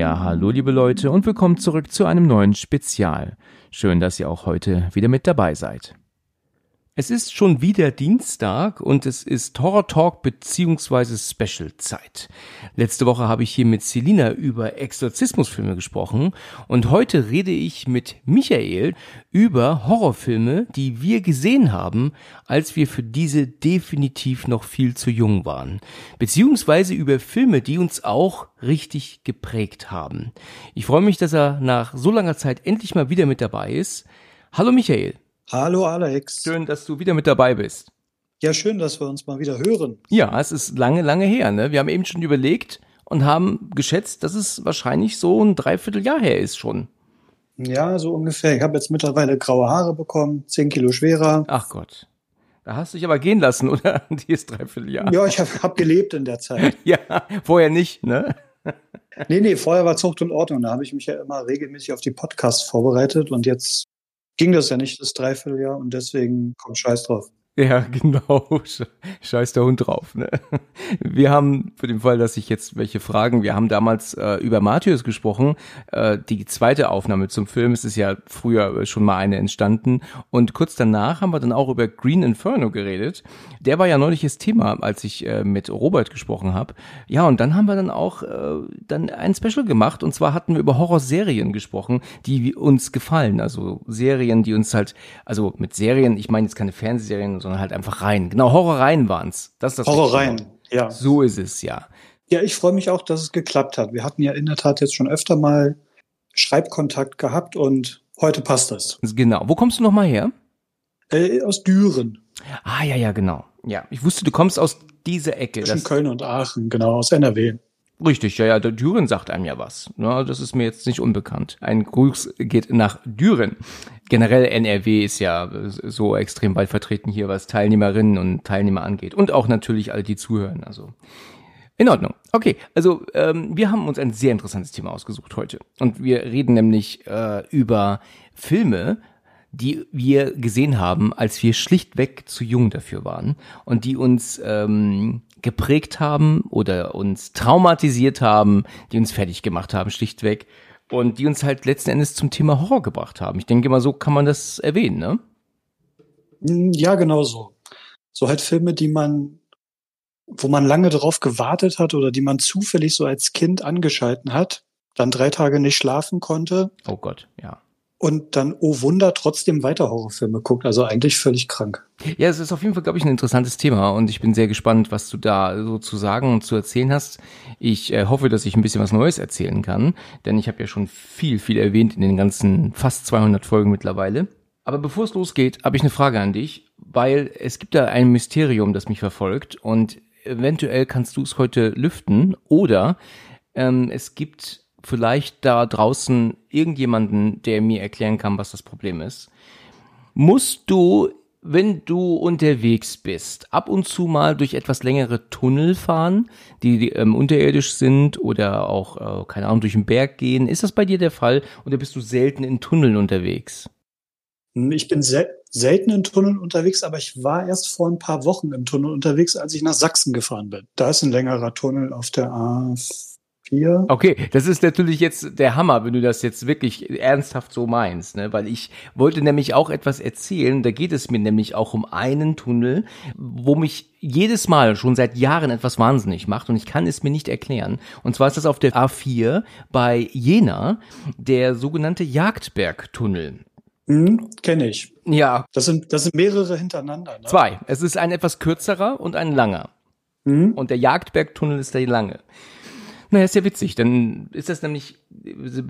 Ja, hallo liebe Leute und willkommen zurück zu einem neuen Spezial. Schön, dass ihr auch heute wieder mit dabei seid. Es ist schon wieder Dienstag und es ist Horror Talk beziehungsweise Special Zeit. Letzte Woche habe ich hier mit Selina über Exorzismusfilme gesprochen und heute rede ich mit Michael über Horrorfilme, die wir gesehen haben, als wir für diese definitiv noch viel zu jung waren. Beziehungsweise über Filme, die uns auch richtig geprägt haben. Ich freue mich, dass er nach so langer Zeit endlich mal wieder mit dabei ist. Hallo Michael. Hallo Alex. Schön, dass du wieder mit dabei bist. Ja, schön, dass wir uns mal wieder hören. Ja, es ist lange, lange her. Ne? Wir haben eben schon überlegt und haben geschätzt, dass es wahrscheinlich so ein Dreivierteljahr her ist schon. Ja, so ungefähr. Ich habe jetzt mittlerweile graue Haare bekommen, zehn Kilo schwerer. Ach Gott. Da hast du dich aber gehen lassen, oder? Die ist Dreivierteljahr. Ja, ich habe hab gelebt in der Zeit. ja, vorher nicht, ne? nee, nee, vorher war Zucht und Ordnung. Da habe ich mich ja immer regelmäßig auf die Podcasts vorbereitet und jetzt ging das ja nicht, das Dreivierteljahr, und deswegen kommt Scheiß drauf. Ja, genau. Scheiß der Hund drauf. Ne? Wir haben, für den Fall, dass sich jetzt welche fragen, wir haben damals äh, über Matthäus gesprochen. Äh, die zweite Aufnahme zum Film, es ist ja früher schon mal eine entstanden. Und kurz danach haben wir dann auch über Green Inferno geredet. Der war ja neulich das Thema, als ich äh, mit Robert gesprochen habe. Ja, und dann haben wir dann auch äh, dann ein Special gemacht. Und zwar hatten wir über Horrorserien gesprochen, die uns gefallen. Also Serien, die uns halt, also mit Serien, ich meine jetzt keine Fernsehserien, sondern halt einfach rein. Genau, Horrorreihen waren's. Das ist das Horrorreihen, ja. So ist es, ja. Ja, ich freue mich auch, dass es geklappt hat. Wir hatten ja in der Tat jetzt schon öfter mal Schreibkontakt gehabt und heute passt das. Genau. Wo kommst du nochmal her? Äh, aus Düren. Ah, ja, ja, genau. Ja, ich wusste, du kommst aus dieser Ecke. Zwischen Köln und Aachen, genau, aus NRW. Richtig, ja, ja, der Düren sagt einem ja was. Ja, das ist mir jetzt nicht unbekannt. Ein Gruß geht nach Düren. Generell NRW ist ja so extrem weit vertreten hier, was Teilnehmerinnen und Teilnehmer angeht. Und auch natürlich alle, die zuhören. Also in Ordnung. Okay, also ähm, wir haben uns ein sehr interessantes Thema ausgesucht heute. Und wir reden nämlich äh, über Filme, die wir gesehen haben, als wir schlichtweg zu jung dafür waren und die uns ähm, geprägt haben oder uns traumatisiert haben, die uns fertig gemacht haben, schlichtweg. Und die uns halt letzten Endes zum Thema Horror gebracht haben. Ich denke mal, so kann man das erwähnen, ne? Hm, ja, genau so. So halt Filme, die man, wo man lange drauf gewartet hat oder die man zufällig so als Kind angeschalten hat, dann drei Tage nicht schlafen konnte. Oh Gott, ja und dann, oh Wunder, trotzdem weiter Horrorfilme guckt. Also eigentlich völlig krank. Ja, es ist auf jeden Fall, glaube ich, ein interessantes Thema und ich bin sehr gespannt, was du da so zu sagen und zu erzählen hast. Ich äh, hoffe, dass ich ein bisschen was Neues erzählen kann, denn ich habe ja schon viel, viel erwähnt in den ganzen fast 200 Folgen mittlerweile. Aber bevor es losgeht, habe ich eine Frage an dich, weil es gibt da ein Mysterium, das mich verfolgt und eventuell kannst du es heute lüften oder ähm, es gibt vielleicht da draußen irgendjemanden, der mir erklären kann, was das Problem ist. Musst du, wenn du unterwegs bist, ab und zu mal durch etwas längere Tunnel fahren, die, die ähm, unterirdisch sind oder auch, äh, keine Ahnung, durch den Berg gehen? Ist das bei dir der Fall oder bist du selten in Tunneln unterwegs? Ich bin sel selten in Tunneln unterwegs, aber ich war erst vor ein paar Wochen im Tunnel unterwegs, als ich nach Sachsen gefahren bin. Da ist ein längerer Tunnel auf der A 4. Okay, das ist natürlich jetzt der Hammer, wenn du das jetzt wirklich ernsthaft so meinst, ne? Weil ich wollte nämlich auch etwas erzählen. Da geht es mir nämlich auch um einen Tunnel, wo mich jedes Mal schon seit Jahren etwas wahnsinnig macht und ich kann es mir nicht erklären. Und zwar ist das auf der A4 bei Jena, der sogenannte Jagdbergtunnel. Hm, Kenne ich. Ja. Das sind, das sind mehrere hintereinander. Ne? Zwei. Es ist ein etwas kürzerer und ein langer. Mhm. Und der Jagdbergtunnel ist der lange. Naja, ist ja witzig, dann ist das nämlich,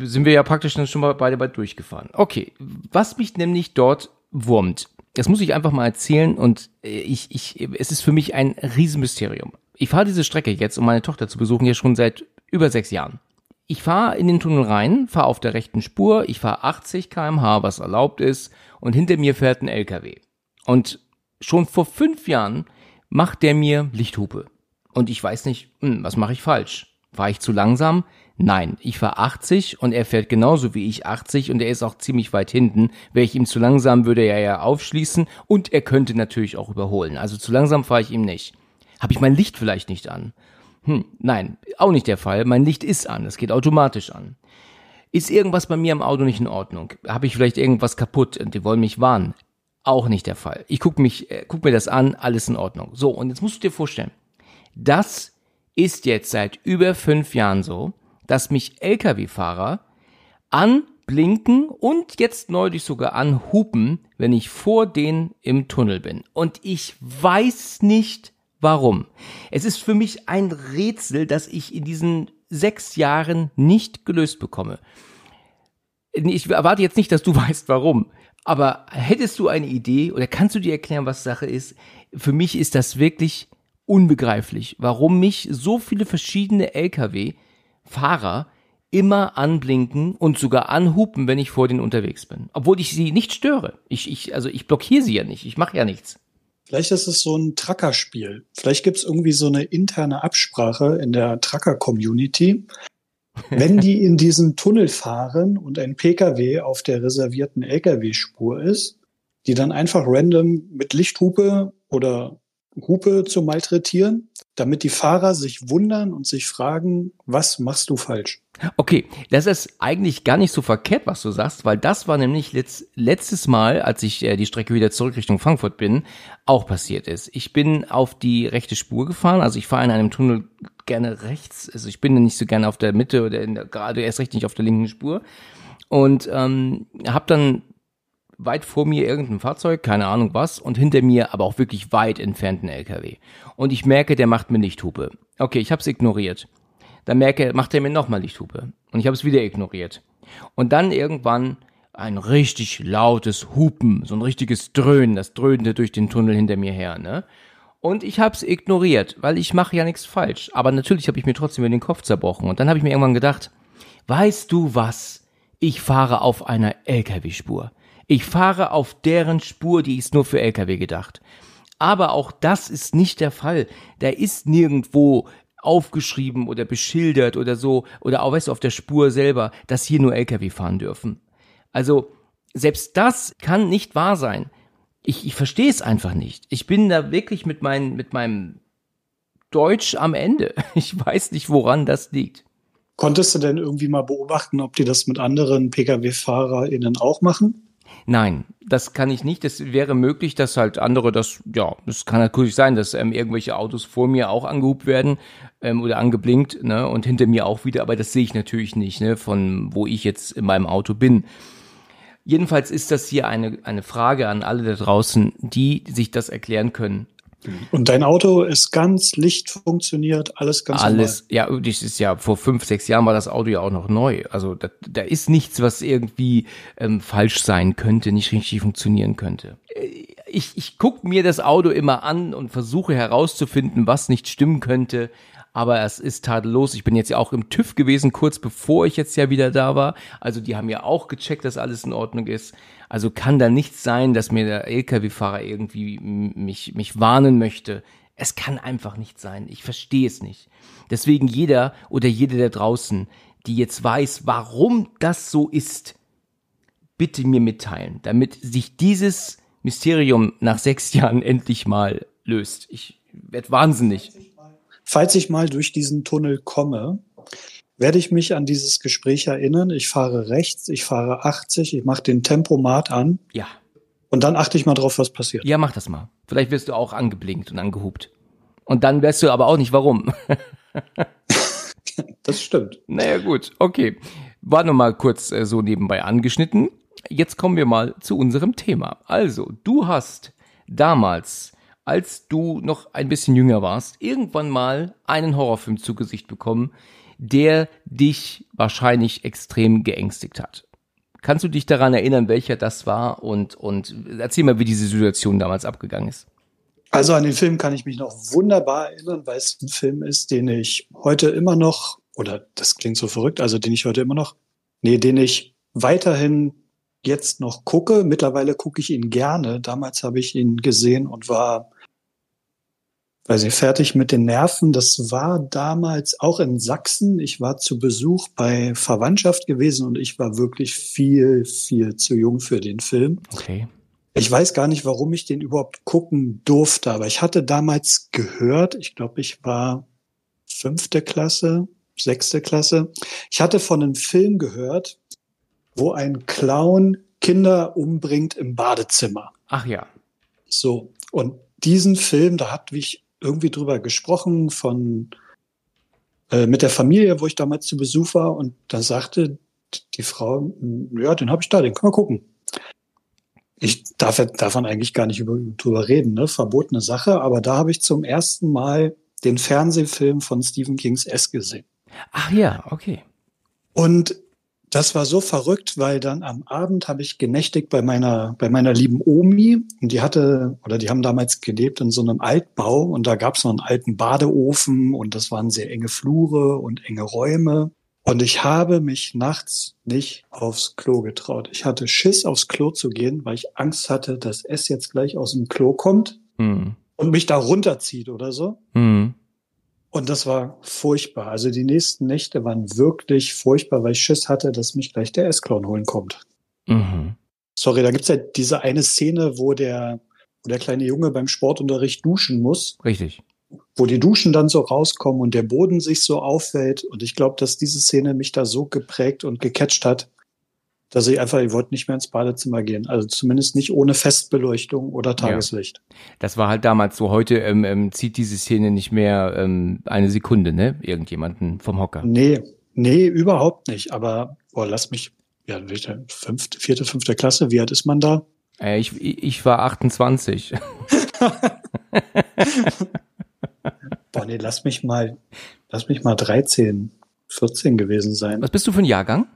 sind wir ja praktisch dann schon mal beide bald durchgefahren. Okay, was mich nämlich dort wurmt, das muss ich einfach mal erzählen und äh, ich, ich, es ist für mich ein Riesenmysterium. Ich fahre diese Strecke jetzt, um meine Tochter zu besuchen, ja schon seit über sechs Jahren. Ich fahre in den Tunnel rein, fahre auf der rechten Spur, ich fahre 80 kmh, was erlaubt ist, und hinter mir fährt ein LKW. Und schon vor fünf Jahren macht der mir Lichthupe. Und ich weiß nicht, hm, was mache ich falsch? War ich zu langsam? Nein, ich fahre 80 und er fährt genauso wie ich 80 und er ist auch ziemlich weit hinten. Wäre ich ihm zu langsam, würde er ja aufschließen und er könnte natürlich auch überholen. Also zu langsam fahre ich ihm nicht. Habe ich mein Licht vielleicht nicht an? Hm, nein, auch nicht der Fall. Mein Licht ist an, es geht automatisch an. Ist irgendwas bei mir am Auto nicht in Ordnung? Habe ich vielleicht irgendwas kaputt und die wollen mich warnen? Auch nicht der Fall. Ich guck mich, äh, guck mir das an, alles in Ordnung. So, und jetzt musst du dir vorstellen, das ist jetzt seit über fünf Jahren so, dass mich Lkw-Fahrer anblinken und jetzt neulich sogar anhupen, wenn ich vor denen im Tunnel bin. Und ich weiß nicht warum. Es ist für mich ein Rätsel, das ich in diesen sechs Jahren nicht gelöst bekomme. Ich erwarte jetzt nicht, dass du weißt, warum. Aber hättest du eine Idee oder kannst du dir erklären, was Sache ist? Für mich ist das wirklich unbegreiflich, warum mich so viele verschiedene Lkw Fahrer immer anblinken und sogar anhupen, wenn ich vor denen unterwegs bin. Obwohl ich sie nicht störe. Ich, ich, also ich blockiere sie ja nicht. Ich mache ja nichts. Vielleicht ist es so ein Tracker-Spiel. Vielleicht gibt es irgendwie so eine interne Absprache in der Tracker-Community. Wenn die in diesen Tunnel fahren und ein Pkw auf der reservierten Lkw-Spur ist, die dann einfach random mit Lichthupe oder Hupe zu malträtieren, damit die Fahrer sich wundern und sich fragen, was machst du falsch? Okay, das ist eigentlich gar nicht so verkehrt, was du sagst, weil das war nämlich letzt, letztes Mal, als ich äh, die Strecke wieder zurück Richtung Frankfurt bin, auch passiert ist. Ich bin auf die rechte Spur gefahren, also ich fahre in einem Tunnel gerne rechts, also ich bin nicht so gerne auf der Mitte oder der, gerade erst recht nicht auf der linken Spur und ähm, habe dann weit vor mir irgendein Fahrzeug, keine Ahnung was, und hinter mir aber auch wirklich weit entfernten LKW. Und ich merke, der macht mir Lichthupe. Okay, ich habe es ignoriert. Dann merke, macht er mir nochmal Lichthupe. Und ich habe es wieder ignoriert. Und dann irgendwann ein richtig lautes Hupen, so ein richtiges Dröhnen, das dröhnte durch den Tunnel hinter mir her, ne? Und ich hab's ignoriert, weil ich mache ja nichts falsch. Aber natürlich habe ich mir trotzdem über den Kopf zerbrochen. Und dann habe ich mir irgendwann gedacht, weißt du was? Ich fahre auf einer LKW-Spur. Ich fahre auf deren Spur, die ist nur für Lkw gedacht. Aber auch das ist nicht der Fall. Da ist nirgendwo aufgeschrieben oder beschildert oder so, oder auch weißt du, auf der Spur selber, dass hier nur Lkw fahren dürfen. Also, selbst das kann nicht wahr sein. Ich, ich verstehe es einfach nicht. Ich bin da wirklich mit, mein, mit meinem Deutsch am Ende. Ich weiß nicht, woran das liegt. Konntest du denn irgendwie mal beobachten, ob die das mit anderen Pkw-FahrerInnen auch machen? Nein, das kann ich nicht. Das wäre möglich, dass halt andere das, ja, es kann natürlich sein, dass ähm, irgendwelche Autos vor mir auch angehubt werden ähm, oder angeblinkt, ne, und hinter mir auch wieder, aber das sehe ich natürlich nicht, ne, von wo ich jetzt in meinem Auto bin. Jedenfalls ist das hier eine, eine Frage an alle da draußen, die sich das erklären können. Und dein Auto ist ganz Licht funktioniert, alles ganz Alles, normal. ja, das ist ja vor fünf, sechs Jahren war das Auto ja auch noch neu. Also da, da ist nichts, was irgendwie ähm, falsch sein könnte, nicht richtig funktionieren könnte. Äh, ich, ich gucke mir das Auto immer an und versuche herauszufinden, was nicht stimmen könnte aber es ist tadellos. Ich bin jetzt ja auch im TÜV gewesen, kurz bevor ich jetzt ja wieder da war. Also die haben ja auch gecheckt, dass alles in Ordnung ist. Also kann da nichts sein, dass mir der LKW-Fahrer irgendwie mich, mich warnen möchte. Es kann einfach nicht sein. Ich verstehe es nicht. Deswegen jeder oder jede da draußen, die jetzt weiß, warum das so ist, bitte mir mitteilen, damit sich dieses Mysterium nach sechs Jahren endlich mal löst. Ich werde wahnsinnig. Falls ich mal durch diesen Tunnel komme, werde ich mich an dieses Gespräch erinnern. Ich fahre rechts, ich fahre 80, ich mache den Tempomat an. Ja. Und dann achte ich mal drauf, was passiert. Ja, mach das mal. Vielleicht wirst du auch angeblinkt und angehupt. Und dann weißt du aber auch nicht, warum. das stimmt. Naja, gut, okay. War nur mal kurz äh, so nebenbei angeschnitten. Jetzt kommen wir mal zu unserem Thema. Also, du hast damals als du noch ein bisschen jünger warst, irgendwann mal einen Horrorfilm zu Gesicht bekommen, der dich wahrscheinlich extrem geängstigt hat. Kannst du dich daran erinnern, welcher das war und, und erzähl mal, wie diese Situation damals abgegangen ist? Also an den Film kann ich mich noch wunderbar erinnern, weil es ein Film ist, den ich heute immer noch, oder das klingt so verrückt, also den ich heute immer noch, nee, den ich weiterhin jetzt noch gucke. Mittlerweile gucke ich ihn gerne. Damals habe ich ihn gesehen und war, weiß ich, fertig mit den Nerven. Das war damals auch in Sachsen. Ich war zu Besuch bei Verwandtschaft gewesen und ich war wirklich viel, viel zu jung für den Film. Okay. Ich weiß gar nicht, warum ich den überhaupt gucken durfte, aber ich hatte damals gehört, ich glaube, ich war fünfte Klasse, sechste Klasse. Ich hatte von einem Film gehört, wo ein Clown Kinder umbringt im Badezimmer. Ach ja. So. Und diesen Film, da hat ich irgendwie drüber gesprochen von, äh, mit der Familie, wo ich damals zu Besuch war. Und da sagte die Frau, ja, den habe ich da, den können wir gucken ich darf davon eigentlich gar nicht über, drüber reden, ne? verbotene Sache, aber da habe ich zum ersten Mal den Fernsehfilm von Stephen Kings S gesehen. Ach ja, okay. Und das war so verrückt, weil dann am Abend habe ich genächtigt bei meiner, bei meiner lieben Omi. Und die hatte, oder die haben damals gelebt in so einem Altbau und da gab es noch einen alten Badeofen und das waren sehr enge Flure und enge Räume. Und ich habe mich nachts nicht aufs Klo getraut. Ich hatte Schiss, aufs Klo zu gehen, weil ich Angst hatte, dass es jetzt gleich aus dem Klo kommt hm. und mich da runterzieht oder so. Hm. Und das war furchtbar. Also die nächsten Nächte waren wirklich furchtbar, weil ich Schiss hatte, dass mich gleich der S-Clown holen kommt. Mhm. Sorry, da gibt's ja diese eine Szene, wo der, wo der kleine Junge beim Sportunterricht duschen muss. Richtig wo die Duschen dann so rauskommen und der Boden sich so aufwellt. Und ich glaube, dass diese Szene mich da so geprägt und gecatcht hat, dass ich einfach, ich wollte nicht mehr ins Badezimmer gehen. Also zumindest nicht ohne Festbeleuchtung oder Tageslicht. Ja. Das war halt damals so. Heute ähm, ähm, zieht diese Szene nicht mehr ähm, eine Sekunde, ne? Irgendjemanden vom Hocker. Nee, nee, überhaupt nicht. Aber boah, lass mich, ja, fünfte, vierte, fünfte Klasse, wie alt ist man da? Äh, ich, ich war 28. Boah, nee, lass mich mal, lass mich mal 13, 14 gewesen sein. Was bist du für ein Jahrgang?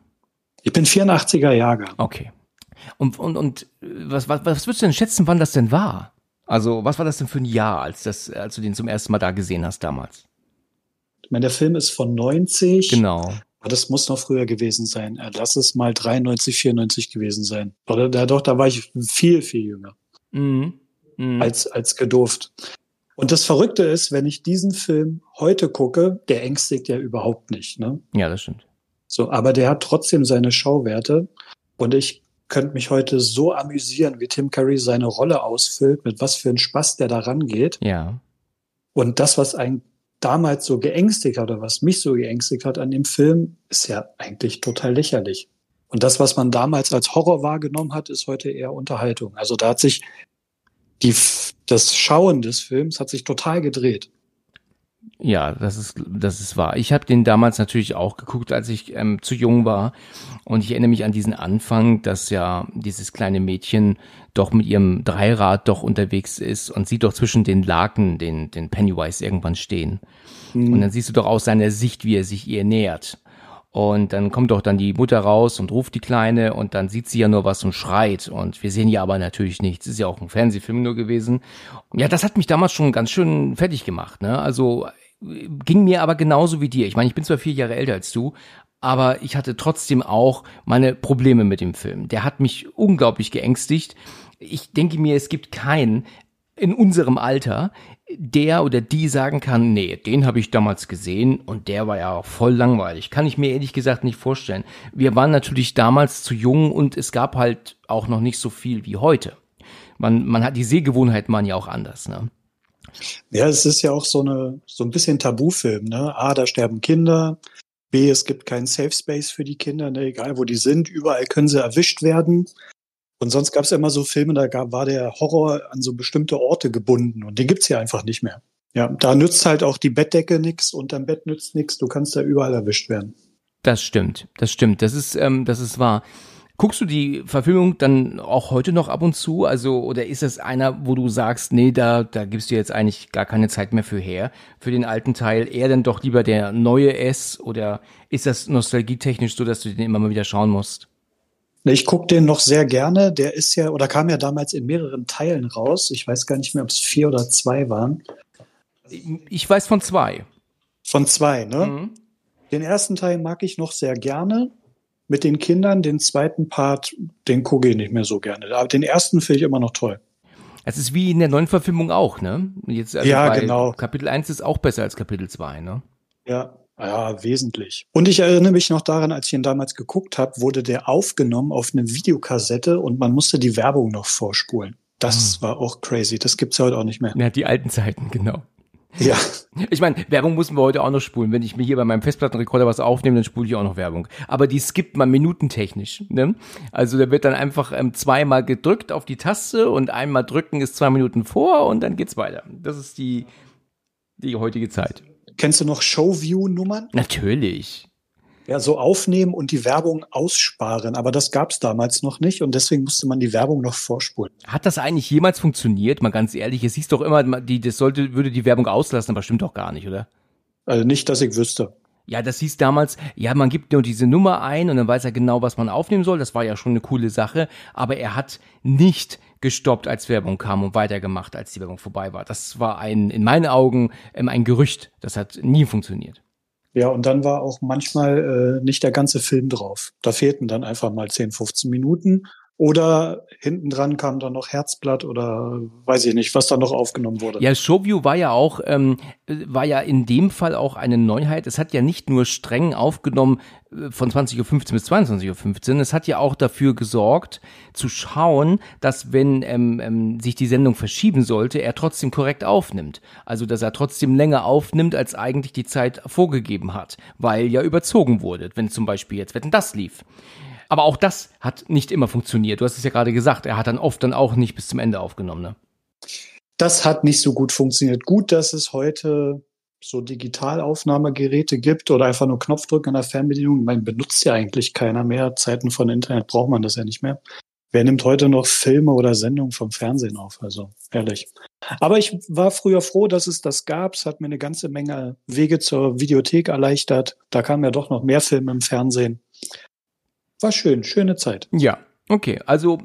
Ich bin 84er Jahrgang. Okay. Und, und, und was, was, was würdest du denn schätzen, wann das denn war? Also, was war das denn für ein Jahr, als, das, als du den zum ersten Mal da gesehen hast damals? Ich meine, der Film ist von 90. Genau. Aber das muss noch früher gewesen sein. Lass es mal 93, 94 gewesen sein. Oder da doch, da war ich viel, viel jünger. Mhm. Mhm. Als, als gedurft. Und das Verrückte ist, wenn ich diesen Film heute gucke, der ängstigt ja überhaupt nicht. Ne? Ja, das stimmt. So, aber der hat trotzdem seine Schauwerte. Und ich könnte mich heute so amüsieren, wie Tim Curry seine Rolle ausfüllt, mit was für ein Spaß der da rangeht. Ja. Und das, was einen damals so geängstigt hat oder was mich so geängstigt hat an dem Film, ist ja eigentlich total lächerlich. Und das, was man damals als Horror wahrgenommen hat, ist heute eher Unterhaltung. Also da hat sich die, das Schauen des Films hat sich total gedreht. Ja, das ist, das ist wahr. Ich habe den damals natürlich auch geguckt, als ich ähm, zu jung war. Und ich erinnere mich an diesen Anfang, dass ja dieses kleine Mädchen doch mit ihrem Dreirad doch unterwegs ist und sieht doch zwischen den Laken den, den Pennywise irgendwann stehen. Mhm. Und dann siehst du doch aus seiner Sicht, wie er sich ihr nähert. Und dann kommt doch dann die Mutter raus und ruft die Kleine und dann sieht sie ja nur was und schreit. Und wir sehen ja aber natürlich nichts. Ist ja auch ein Fernsehfilm nur gewesen. Ja, das hat mich damals schon ganz schön fertig gemacht. Ne? Also ging mir aber genauso wie dir. Ich meine, ich bin zwar vier Jahre älter als du, aber ich hatte trotzdem auch meine Probleme mit dem Film. Der hat mich unglaublich geängstigt. Ich denke mir, es gibt keinen in unserem Alter, der oder die sagen kann, nee, den habe ich damals gesehen und der war ja auch voll langweilig. Kann ich mir ehrlich gesagt nicht vorstellen. Wir waren natürlich damals zu jung und es gab halt auch noch nicht so viel wie heute. Man, man hat die Sehgewohnheiten waren ja auch anders, ne? Ja, es ist ja auch so eine so ein bisschen Tabufilm, ne? A, da sterben Kinder. B, es gibt keinen Safe Space für die Kinder, ne? egal wo die sind, überall können sie erwischt werden. Und sonst gab es ja immer so Filme, da gab, war der Horror an so bestimmte Orte gebunden und den gibt's hier einfach nicht mehr. Ja, da nützt halt auch die Bettdecke und dein Bett nützt nix. Du kannst da überall erwischt werden. Das stimmt, das stimmt. Das ist, ähm, das ist wahr. Guckst du die Verfilmung dann auch heute noch ab und zu? Also, oder ist das einer, wo du sagst, nee, da, da gibst du jetzt eigentlich gar keine Zeit mehr für her, für den alten Teil, eher dann doch lieber der neue S oder ist das nostalgietechnisch so, dass du den immer mal wieder schauen musst? Ich gucke den noch sehr gerne. Der ist ja, oder kam ja damals in mehreren Teilen raus. Ich weiß gar nicht mehr, ob es vier oder zwei waren. Ich weiß von zwei. Von zwei, ne? Mhm. Den ersten Teil mag ich noch sehr gerne. Mit den Kindern, den zweiten Part, den gucke ich nicht mehr so gerne. Aber den ersten finde ich immer noch toll. Es ist wie in der neuen Verfilmung auch, ne? Jetzt, also ja, genau. Kapitel 1 ist auch besser als Kapitel 2, ne? Ja, ja, wesentlich. Und ich erinnere mich noch daran, als ich ihn damals geguckt habe, wurde der aufgenommen auf eine Videokassette und man musste die Werbung noch vorspulen. Das hm. war auch crazy. Das gibt's ja heute auch nicht mehr. Ja, die alten Zeiten, genau. Ja. Ich meine, Werbung müssen wir heute auch noch spulen. Wenn ich mir hier bei meinem Festplattenrekorder was aufnehme, dann spule ich auch noch Werbung. Aber die skippt man minutentechnisch. Ne? Also da wird dann einfach ähm, zweimal gedrückt auf die Taste und einmal drücken ist zwei Minuten vor und dann geht's weiter. Das ist die, die heutige Zeit. Kennst du noch Showview-Nummern? Natürlich ja, so aufnehmen und die Werbung aussparen. Aber das gab es damals noch nicht und deswegen musste man die Werbung noch vorspulen. Hat das eigentlich jemals funktioniert? Mal ganz ehrlich, es hieß doch immer, die, das sollte, würde die Werbung auslassen, aber stimmt doch gar nicht, oder? Also nicht, dass ich wüsste. Ja, das hieß damals, ja, man gibt nur diese Nummer ein und dann weiß er genau, was man aufnehmen soll. Das war ja schon eine coole Sache. Aber er hat nicht gestoppt, als Werbung kam und weitergemacht, als die Werbung vorbei war. Das war ein, in meinen Augen, ähm, ein Gerücht. Das hat nie funktioniert. Ja, und dann war auch manchmal äh, nicht der ganze Film drauf. Da fehlten dann einfach mal 10, 15 Minuten. Oder hinten dran kam dann noch Herzblatt oder weiß ich nicht, was da noch aufgenommen wurde. Ja, Showview war ja auch, ähm, war ja in dem Fall auch eine Neuheit. Es hat ja nicht nur streng aufgenommen äh, von 20.15 Uhr bis 22.15 Uhr. Es hat ja auch dafür gesorgt, zu schauen, dass wenn ähm, ähm, sich die Sendung verschieben sollte, er trotzdem korrekt aufnimmt. Also, dass er trotzdem länger aufnimmt, als eigentlich die Zeit vorgegeben hat, weil ja überzogen wurde, wenn zum Beispiel jetzt Wetten das lief. Aber auch das hat nicht immer funktioniert. Du hast es ja gerade gesagt, er hat dann oft dann auch nicht bis zum Ende aufgenommen. Ne? Das hat nicht so gut funktioniert. Gut, dass es heute so Digitalaufnahmegeräte gibt oder einfach nur Knopfdrücken an der Fernbedienung. Man benutzt ja eigentlich keiner mehr. Zeiten von Internet braucht man das ja nicht mehr. Wer nimmt heute noch Filme oder Sendungen vom Fernsehen auf? Also ehrlich. Aber ich war früher froh, dass es das gab. Es hat mir eine ganze Menge Wege zur Videothek erleichtert. Da kamen ja doch noch mehr Filme im Fernsehen war schön, schöne Zeit. Ja, okay. Also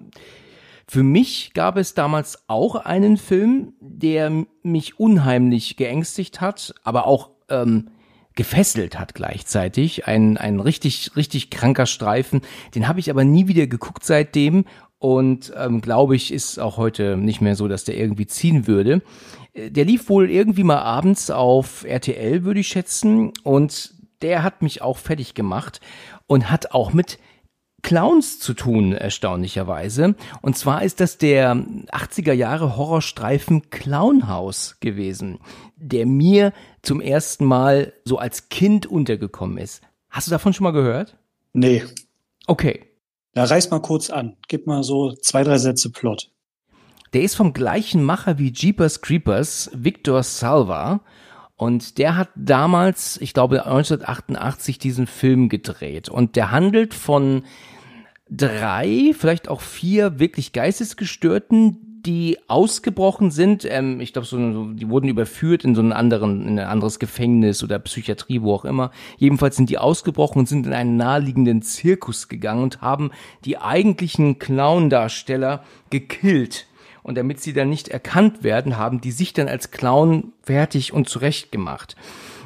für mich gab es damals auch einen Film, der mich unheimlich geängstigt hat, aber auch ähm, gefesselt hat gleichzeitig. Ein, ein richtig, richtig kranker Streifen. Den habe ich aber nie wieder geguckt seitdem und ähm, glaube ich, ist auch heute nicht mehr so, dass der irgendwie ziehen würde. Äh, der lief wohl irgendwie mal abends auf RTL, würde ich schätzen, und der hat mich auch fertig gemacht und hat auch mit Clowns zu tun, erstaunlicherweise. Und zwar ist das der 80er Jahre Horrorstreifen Clownhaus gewesen, der mir zum ersten Mal so als Kind untergekommen ist. Hast du davon schon mal gehört? Nee. Okay. Ja, reiß mal kurz an. Gib mal so zwei, drei Sätze Plot. Der ist vom gleichen Macher wie Jeepers Creepers, Victor Salva. Und der hat damals, ich glaube 1988, diesen Film gedreht. Und der handelt von drei, vielleicht auch vier wirklich Geistesgestörten, die ausgebrochen sind. Ähm, ich glaube, so, die wurden überführt in so einen anderen, in ein anderes Gefängnis oder Psychiatrie, wo auch immer. Jedenfalls sind die ausgebrochen und sind in einen naheliegenden Zirkus gegangen und haben die eigentlichen Clown-Darsteller gekillt. Und damit sie dann nicht erkannt werden, haben die sich dann als Clown fertig und zurecht gemacht.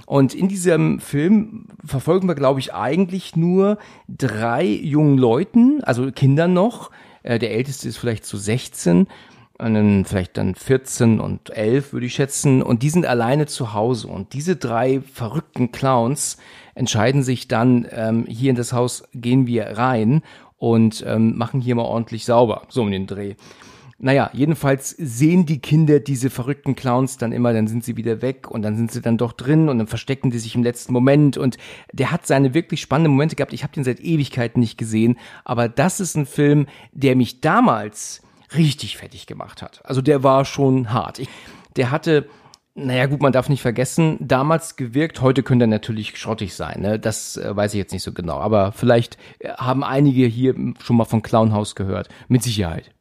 Und in diesem Film verfolgen wir, glaube ich, eigentlich nur drei jungen Leuten, also Kindern noch. Äh, der älteste ist vielleicht zu so 16, einen vielleicht dann 14 und 11 würde ich schätzen. Und die sind alleine zu Hause. Und diese drei verrückten Clowns entscheiden sich dann, ähm, hier in das Haus gehen wir rein und ähm, machen hier mal ordentlich sauber, so um den Dreh. Naja, jedenfalls sehen die Kinder diese verrückten Clowns dann immer, dann sind sie wieder weg und dann sind sie dann doch drin und dann verstecken die sich im letzten Moment und der hat seine wirklich spannenden Momente gehabt. Ich habe den seit Ewigkeiten nicht gesehen, aber das ist ein Film, der mich damals richtig fertig gemacht hat. Also der war schon hart. Ich, der hatte naja, gut, man darf nicht vergessen, damals gewirkt, heute könnte er natürlich schrottig sein, ne? Das äh, weiß ich jetzt nicht so genau. Aber vielleicht äh, haben einige hier schon mal von Clownhaus gehört. Mit Sicherheit.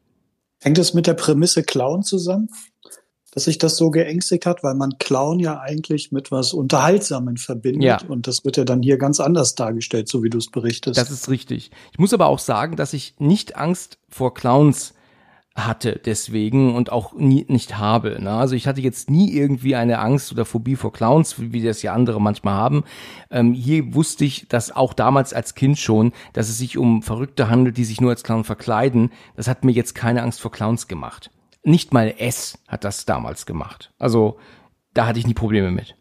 Hängt es mit der Prämisse Clown zusammen? dass sich das so geängstigt hat, weil man Clown ja eigentlich mit was Unterhaltsamen verbindet. Ja. Und das wird ja dann hier ganz anders dargestellt, so wie du es berichtest. Das ist richtig. Ich muss aber auch sagen, dass ich nicht Angst vor Clowns hatte deswegen und auch nie, nicht habe. Ne? Also ich hatte jetzt nie irgendwie eine Angst oder Phobie vor Clowns, wie das ja andere manchmal haben. Ähm, hier wusste ich, dass auch damals als Kind schon, dass es sich um Verrückte handelt, die sich nur als Clown verkleiden. Das hat mir jetzt keine Angst vor Clowns gemacht. Nicht mal S hat das damals gemacht. Also da hatte ich nie Probleme mit.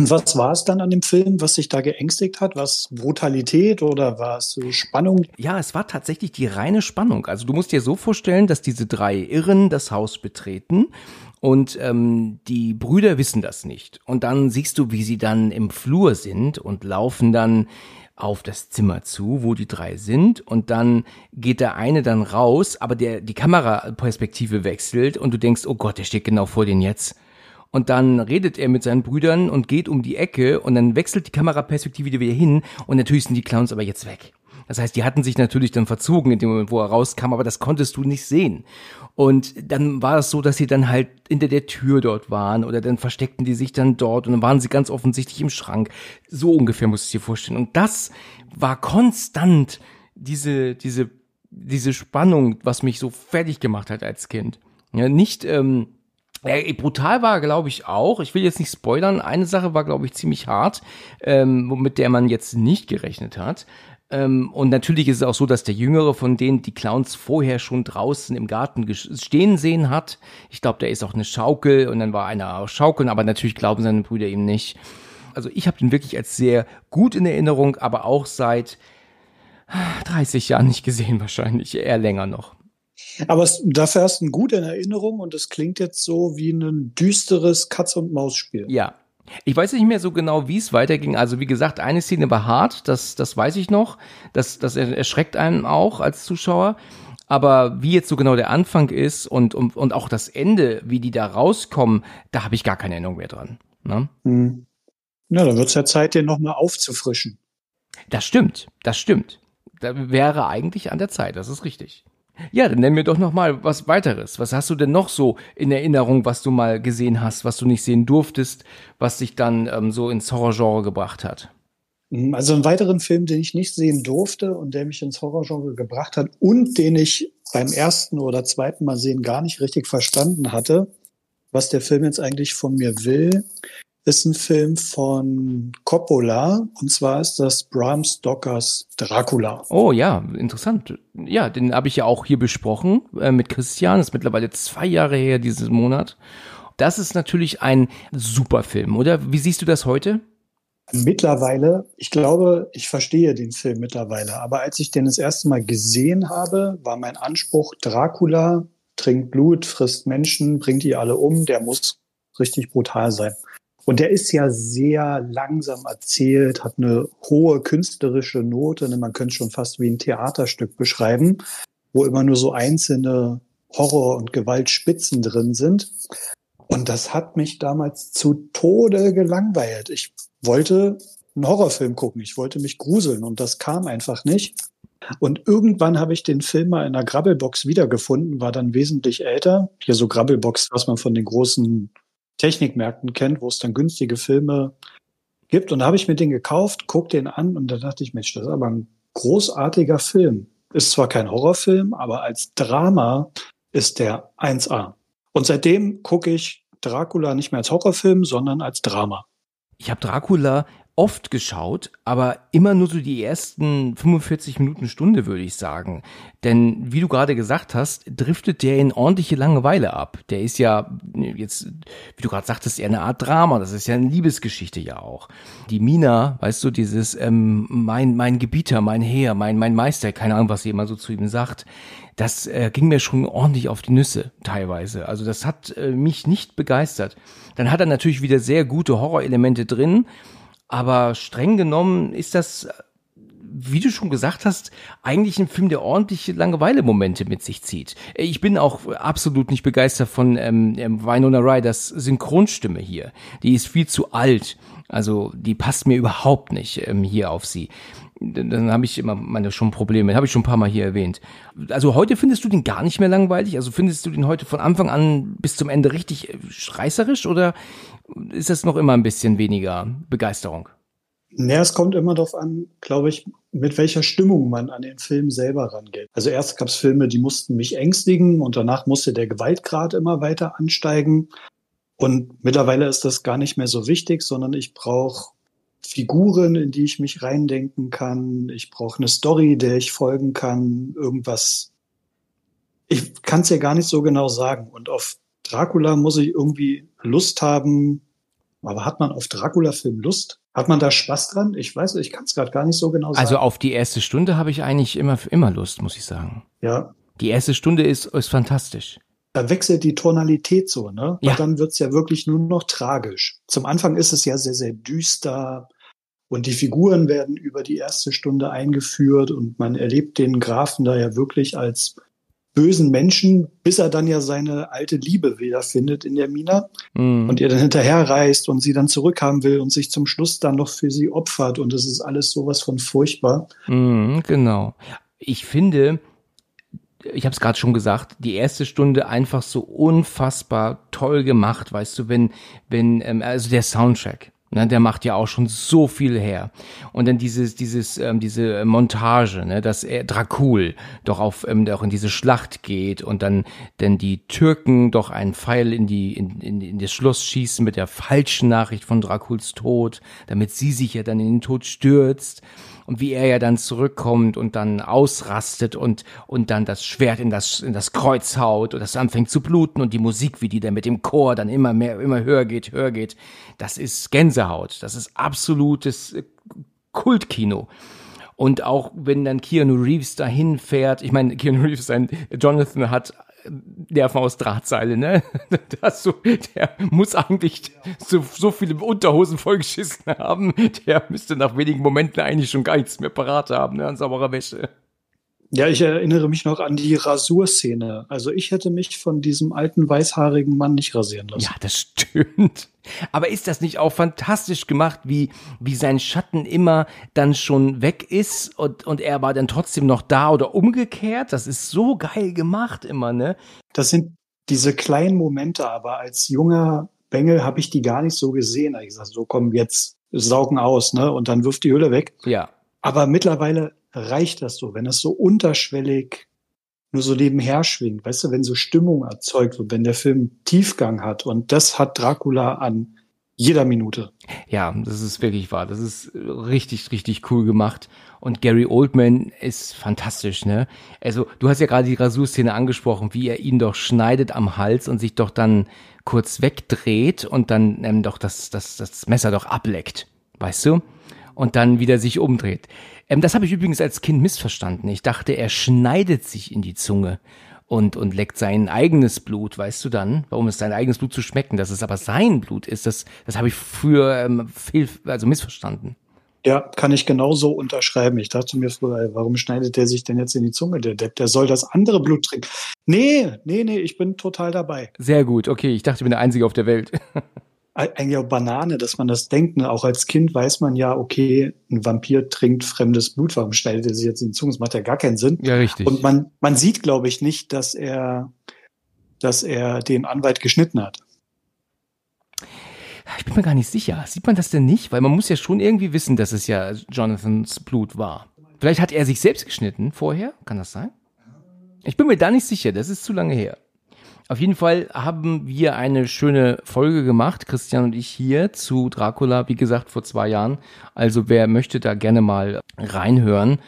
Und was war es dann an dem Film, was sich da geängstigt hat? Was Brutalität oder war es Spannung? Ja, es war tatsächlich die reine Spannung. Also du musst dir so vorstellen, dass diese drei Irren das Haus betreten und ähm, die Brüder wissen das nicht. Und dann siehst du, wie sie dann im Flur sind und laufen dann auf das Zimmer zu, wo die drei sind und dann geht der eine dann raus, aber der die Kameraperspektive wechselt und du denkst, oh Gott, der steht genau vor denen jetzt. Und dann redet er mit seinen Brüdern und geht um die Ecke und dann wechselt die Kameraperspektive wieder hin und natürlich sind die Clowns aber jetzt weg. Das heißt, die hatten sich natürlich dann verzogen in dem Moment, wo er rauskam, aber das konntest du nicht sehen. Und dann war es so, dass sie dann halt hinter der Tür dort waren oder dann versteckten die sich dann dort und dann waren sie ganz offensichtlich im Schrank. So ungefähr muss ich dir vorstellen. Und das war konstant diese, diese, diese Spannung, was mich so fertig gemacht hat als Kind. Ja, nicht, ähm, ja, brutal war, glaube ich, auch. Ich will jetzt nicht spoilern. Eine Sache war, glaube ich, ziemlich hart, ähm, mit der man jetzt nicht gerechnet hat. Ähm, und natürlich ist es auch so, dass der Jüngere von denen die Clowns vorher schon draußen im Garten stehen sehen hat. Ich glaube, da ist auch eine Schaukel und dann war einer aus Schaukeln, aber natürlich glauben seine Brüder ihm nicht. Also ich habe den wirklich als sehr gut in Erinnerung, aber auch seit 30 Jahren nicht gesehen wahrscheinlich, eher länger noch. Aber es, dafür hast du ihn gut in Erinnerung und es klingt jetzt so wie ein düsteres Katz-und-Maus-Spiel. Ja, ich weiß nicht mehr so genau, wie es weiterging. Also wie gesagt, eine Szene war hart, das, das weiß ich noch. Das, das erschreckt einen auch als Zuschauer. Aber wie jetzt so genau der Anfang ist und, und, und auch das Ende, wie die da rauskommen, da habe ich gar keine Erinnerung mehr dran. Ne? Hm. Ja, dann wird es ja Zeit, den nochmal aufzufrischen. Das stimmt, das stimmt. Da wäre eigentlich an der Zeit, das ist richtig. Ja, dann nenn mir doch noch mal was weiteres. Was hast du denn noch so in Erinnerung, was du mal gesehen hast, was du nicht sehen durftest, was dich dann ähm, so ins Horrorgenre gebracht hat? Hm, also einen weiteren Film, den ich nicht sehen durfte und der mich ins Horrorgenre gebracht hat und den ich beim ersten oder zweiten Mal sehen gar nicht richtig verstanden hatte, was der Film jetzt eigentlich von mir will, ist ein Film von Coppola und zwar ist das Bram Stokers Dracula. Oh ja, interessant. Ja, den habe ich ja auch hier besprochen äh, mit Christian. Das ist mittlerweile zwei Jahre her dieses Monat. Das ist natürlich ein super Film, oder? Wie siehst du das heute? Mittlerweile, ich glaube, ich verstehe den Film mittlerweile, aber als ich den das erste Mal gesehen habe, war mein Anspruch, Dracula trinkt Blut, frisst Menschen, bringt die alle um, der muss richtig brutal sein. Und der ist ja sehr langsam erzählt, hat eine hohe künstlerische Note. Ne? Man könnte schon fast wie ein Theaterstück beschreiben, wo immer nur so einzelne Horror- und Gewaltspitzen drin sind. Und das hat mich damals zu Tode gelangweilt. Ich wollte einen Horrorfilm gucken. Ich wollte mich gruseln und das kam einfach nicht. Und irgendwann habe ich den Film mal in einer Grabbelbox wiedergefunden, war dann wesentlich älter. Hier so Grabbelbox, was man von den großen Technikmärkten kennt, wo es dann günstige Filme gibt. Und da habe ich mir den gekauft, guck den an und da dachte ich, Mensch, das ist aber ein großartiger Film. Ist zwar kein Horrorfilm, aber als Drama ist der 1A. Und seitdem gucke ich Dracula nicht mehr als Horrorfilm, sondern als Drama. Ich habe Dracula oft geschaut, aber immer nur so die ersten 45 Minuten Stunde, würde ich sagen. Denn wie du gerade gesagt hast, driftet der in ordentliche Langeweile ab. Der ist ja jetzt, wie du gerade sagtest, eher eine Art Drama. Das ist ja eine Liebesgeschichte ja auch. Die Mina, weißt du, dieses ähm, mein mein Gebieter, mein Herr, mein mein Meister, keine Ahnung, was immer so zu ihm sagt. Das äh, ging mir schon ordentlich auf die Nüsse teilweise. Also das hat äh, mich nicht begeistert. Dann hat er natürlich wieder sehr gute Horrorelemente drin aber streng genommen ist das wie du schon gesagt hast, eigentlich ein Film, der ordentliche Langeweile-Momente mit sich zieht. Ich bin auch absolut nicht begeistert von ähm, ähm Winona Ryders Synchronstimme hier. Die ist viel zu alt. Also die passt mir überhaupt nicht ähm, hier auf sie. Dann, habe ich immer meine schon Probleme. Habe ich schon ein paar Mal hier erwähnt. Also heute findest du den gar nicht mehr langweilig? Also findest du den heute von Anfang an bis zum Ende richtig äh, reißerisch oder ist das noch immer ein bisschen weniger Begeisterung? Naja, es kommt immer darauf an, glaube ich, mit welcher Stimmung man an den Film selber rangeht. Also erst gab es Filme, die mussten mich ängstigen und danach musste der Gewaltgrad immer weiter ansteigen. Und mittlerweile ist das gar nicht mehr so wichtig, sondern ich brauche Figuren, in die ich mich reindenken kann. Ich brauche eine Story, der ich folgen kann. Irgendwas. Ich kann es ja gar nicht so genau sagen. Und auf Dracula muss ich irgendwie Lust haben. Aber hat man auf Dracula-Film Lust? Hat man da Spaß dran? Ich weiß, ich kann es gerade gar nicht so genau sagen. Also auf die erste Stunde habe ich eigentlich immer, immer Lust, muss ich sagen. Ja. Die erste Stunde ist, ist fantastisch. Da wechselt die Tonalität so, ne? Ja. Und dann wird's ja wirklich nur noch tragisch. Zum Anfang ist es ja sehr, sehr düster und die Figuren werden über die erste Stunde eingeführt und man erlebt den Grafen da ja wirklich als bösen Menschen, bis er dann ja seine alte Liebe wiederfindet in der Mina mm. und ihr dann hinterherreist und sie dann zurückhaben will und sich zum Schluss dann noch für sie opfert und das ist alles sowas von furchtbar. Mm, genau. Ich finde, ich habe es gerade schon gesagt, die erste Stunde einfach so unfassbar toll gemacht, weißt du, wenn, wenn, ähm, also der Soundtrack. Ne, der macht ja auch schon so viel her. Und dann dieses, dieses, ähm, diese Montage, ne, dass er Dracul doch auf, ähm, auch in diese Schlacht geht und dann, denn die Türken doch einen Pfeil in die, in, in, in das Schloss schießen mit der falschen Nachricht von Draculs Tod, damit sie sich ja dann in den Tod stürzt und wie er ja dann zurückkommt und dann ausrastet und, und dann das Schwert in das, in das Kreuz haut und das anfängt zu bluten und die Musik, wie die dann mit dem Chor dann immer mehr, immer höher geht, höher geht. Das ist Gänsehaut. Das ist absolutes äh, Kultkino. Und auch wenn dann Keanu Reeves dahin fährt, ich meine, Keanu Reeves, sein Jonathan hat Nerven aus Drahtseile, ne? Das so, der muss eigentlich so, so viele Unterhosen vollgeschissen haben. Der müsste nach wenigen Momenten eigentlich schon gar nichts mehr parat haben, ne? An sauberer Wäsche. Ja, ich erinnere mich noch an die Rasurszene. Also ich hätte mich von diesem alten weißhaarigen Mann nicht rasieren lassen. Ja, das stimmt. Aber ist das nicht auch fantastisch gemacht, wie, wie sein Schatten immer dann schon weg ist und, und er war dann trotzdem noch da oder umgekehrt? Das ist so geil gemacht immer, ne? Das sind diese kleinen Momente, aber als junger Bengel habe ich die gar nicht so gesehen. Ich gesagt, so komm, jetzt saugen aus, ne? Und dann wirft die Hülle weg. Ja. Aber mittlerweile reicht das so, wenn das so unterschwellig nur so nebenher schwingt, weißt du, wenn so Stimmung erzeugt wird, wenn der Film Tiefgang hat und das hat Dracula an jeder Minute. Ja, das ist wirklich wahr. Das ist richtig, richtig cool gemacht. Und Gary Oldman ist fantastisch, ne? Also, du hast ja gerade die Rasurszene angesprochen, wie er ihn doch schneidet am Hals und sich doch dann kurz wegdreht und dann ähm, doch das, das, das Messer doch ableckt. Weißt du? Und dann wieder sich umdreht. Ähm, das habe ich übrigens als Kind missverstanden. Ich dachte, er schneidet sich in die Zunge und, und leckt sein eigenes Blut, weißt du dann, warum es sein eigenes Blut zu schmecken, dass es aber sein Blut ist, das, das habe ich früher ähm, viel, also missverstanden. Ja, kann ich genauso unterschreiben. Ich dachte mir früher, warum schneidet der sich denn jetzt in die Zunge, der Depp? Der soll das andere Blut trinken. Nee, nee, nee, ich bin total dabei. Sehr gut, okay. Ich dachte, ich bin der Einzige auf der Welt. eigentlich auch Banane, dass man das denkt. Ne? Auch als Kind weiß man ja, okay, ein Vampir trinkt fremdes Blut. Warum schneidet er sich jetzt in die Zunge? Das macht ja gar keinen Sinn. Ja, richtig. Und man, man sieht, glaube ich, nicht, dass er, dass er den Anwalt geschnitten hat. Ich bin mir gar nicht sicher. Sieht man das denn nicht? Weil man muss ja schon irgendwie wissen, dass es ja Jonathans Blut war. Vielleicht hat er sich selbst geschnitten vorher. Kann das sein? Ich bin mir da nicht sicher. Das ist zu lange her. Auf jeden Fall haben wir eine schöne Folge gemacht, Christian und ich hier zu Dracula, wie gesagt, vor zwei Jahren. Also wer möchte da gerne mal reinhören.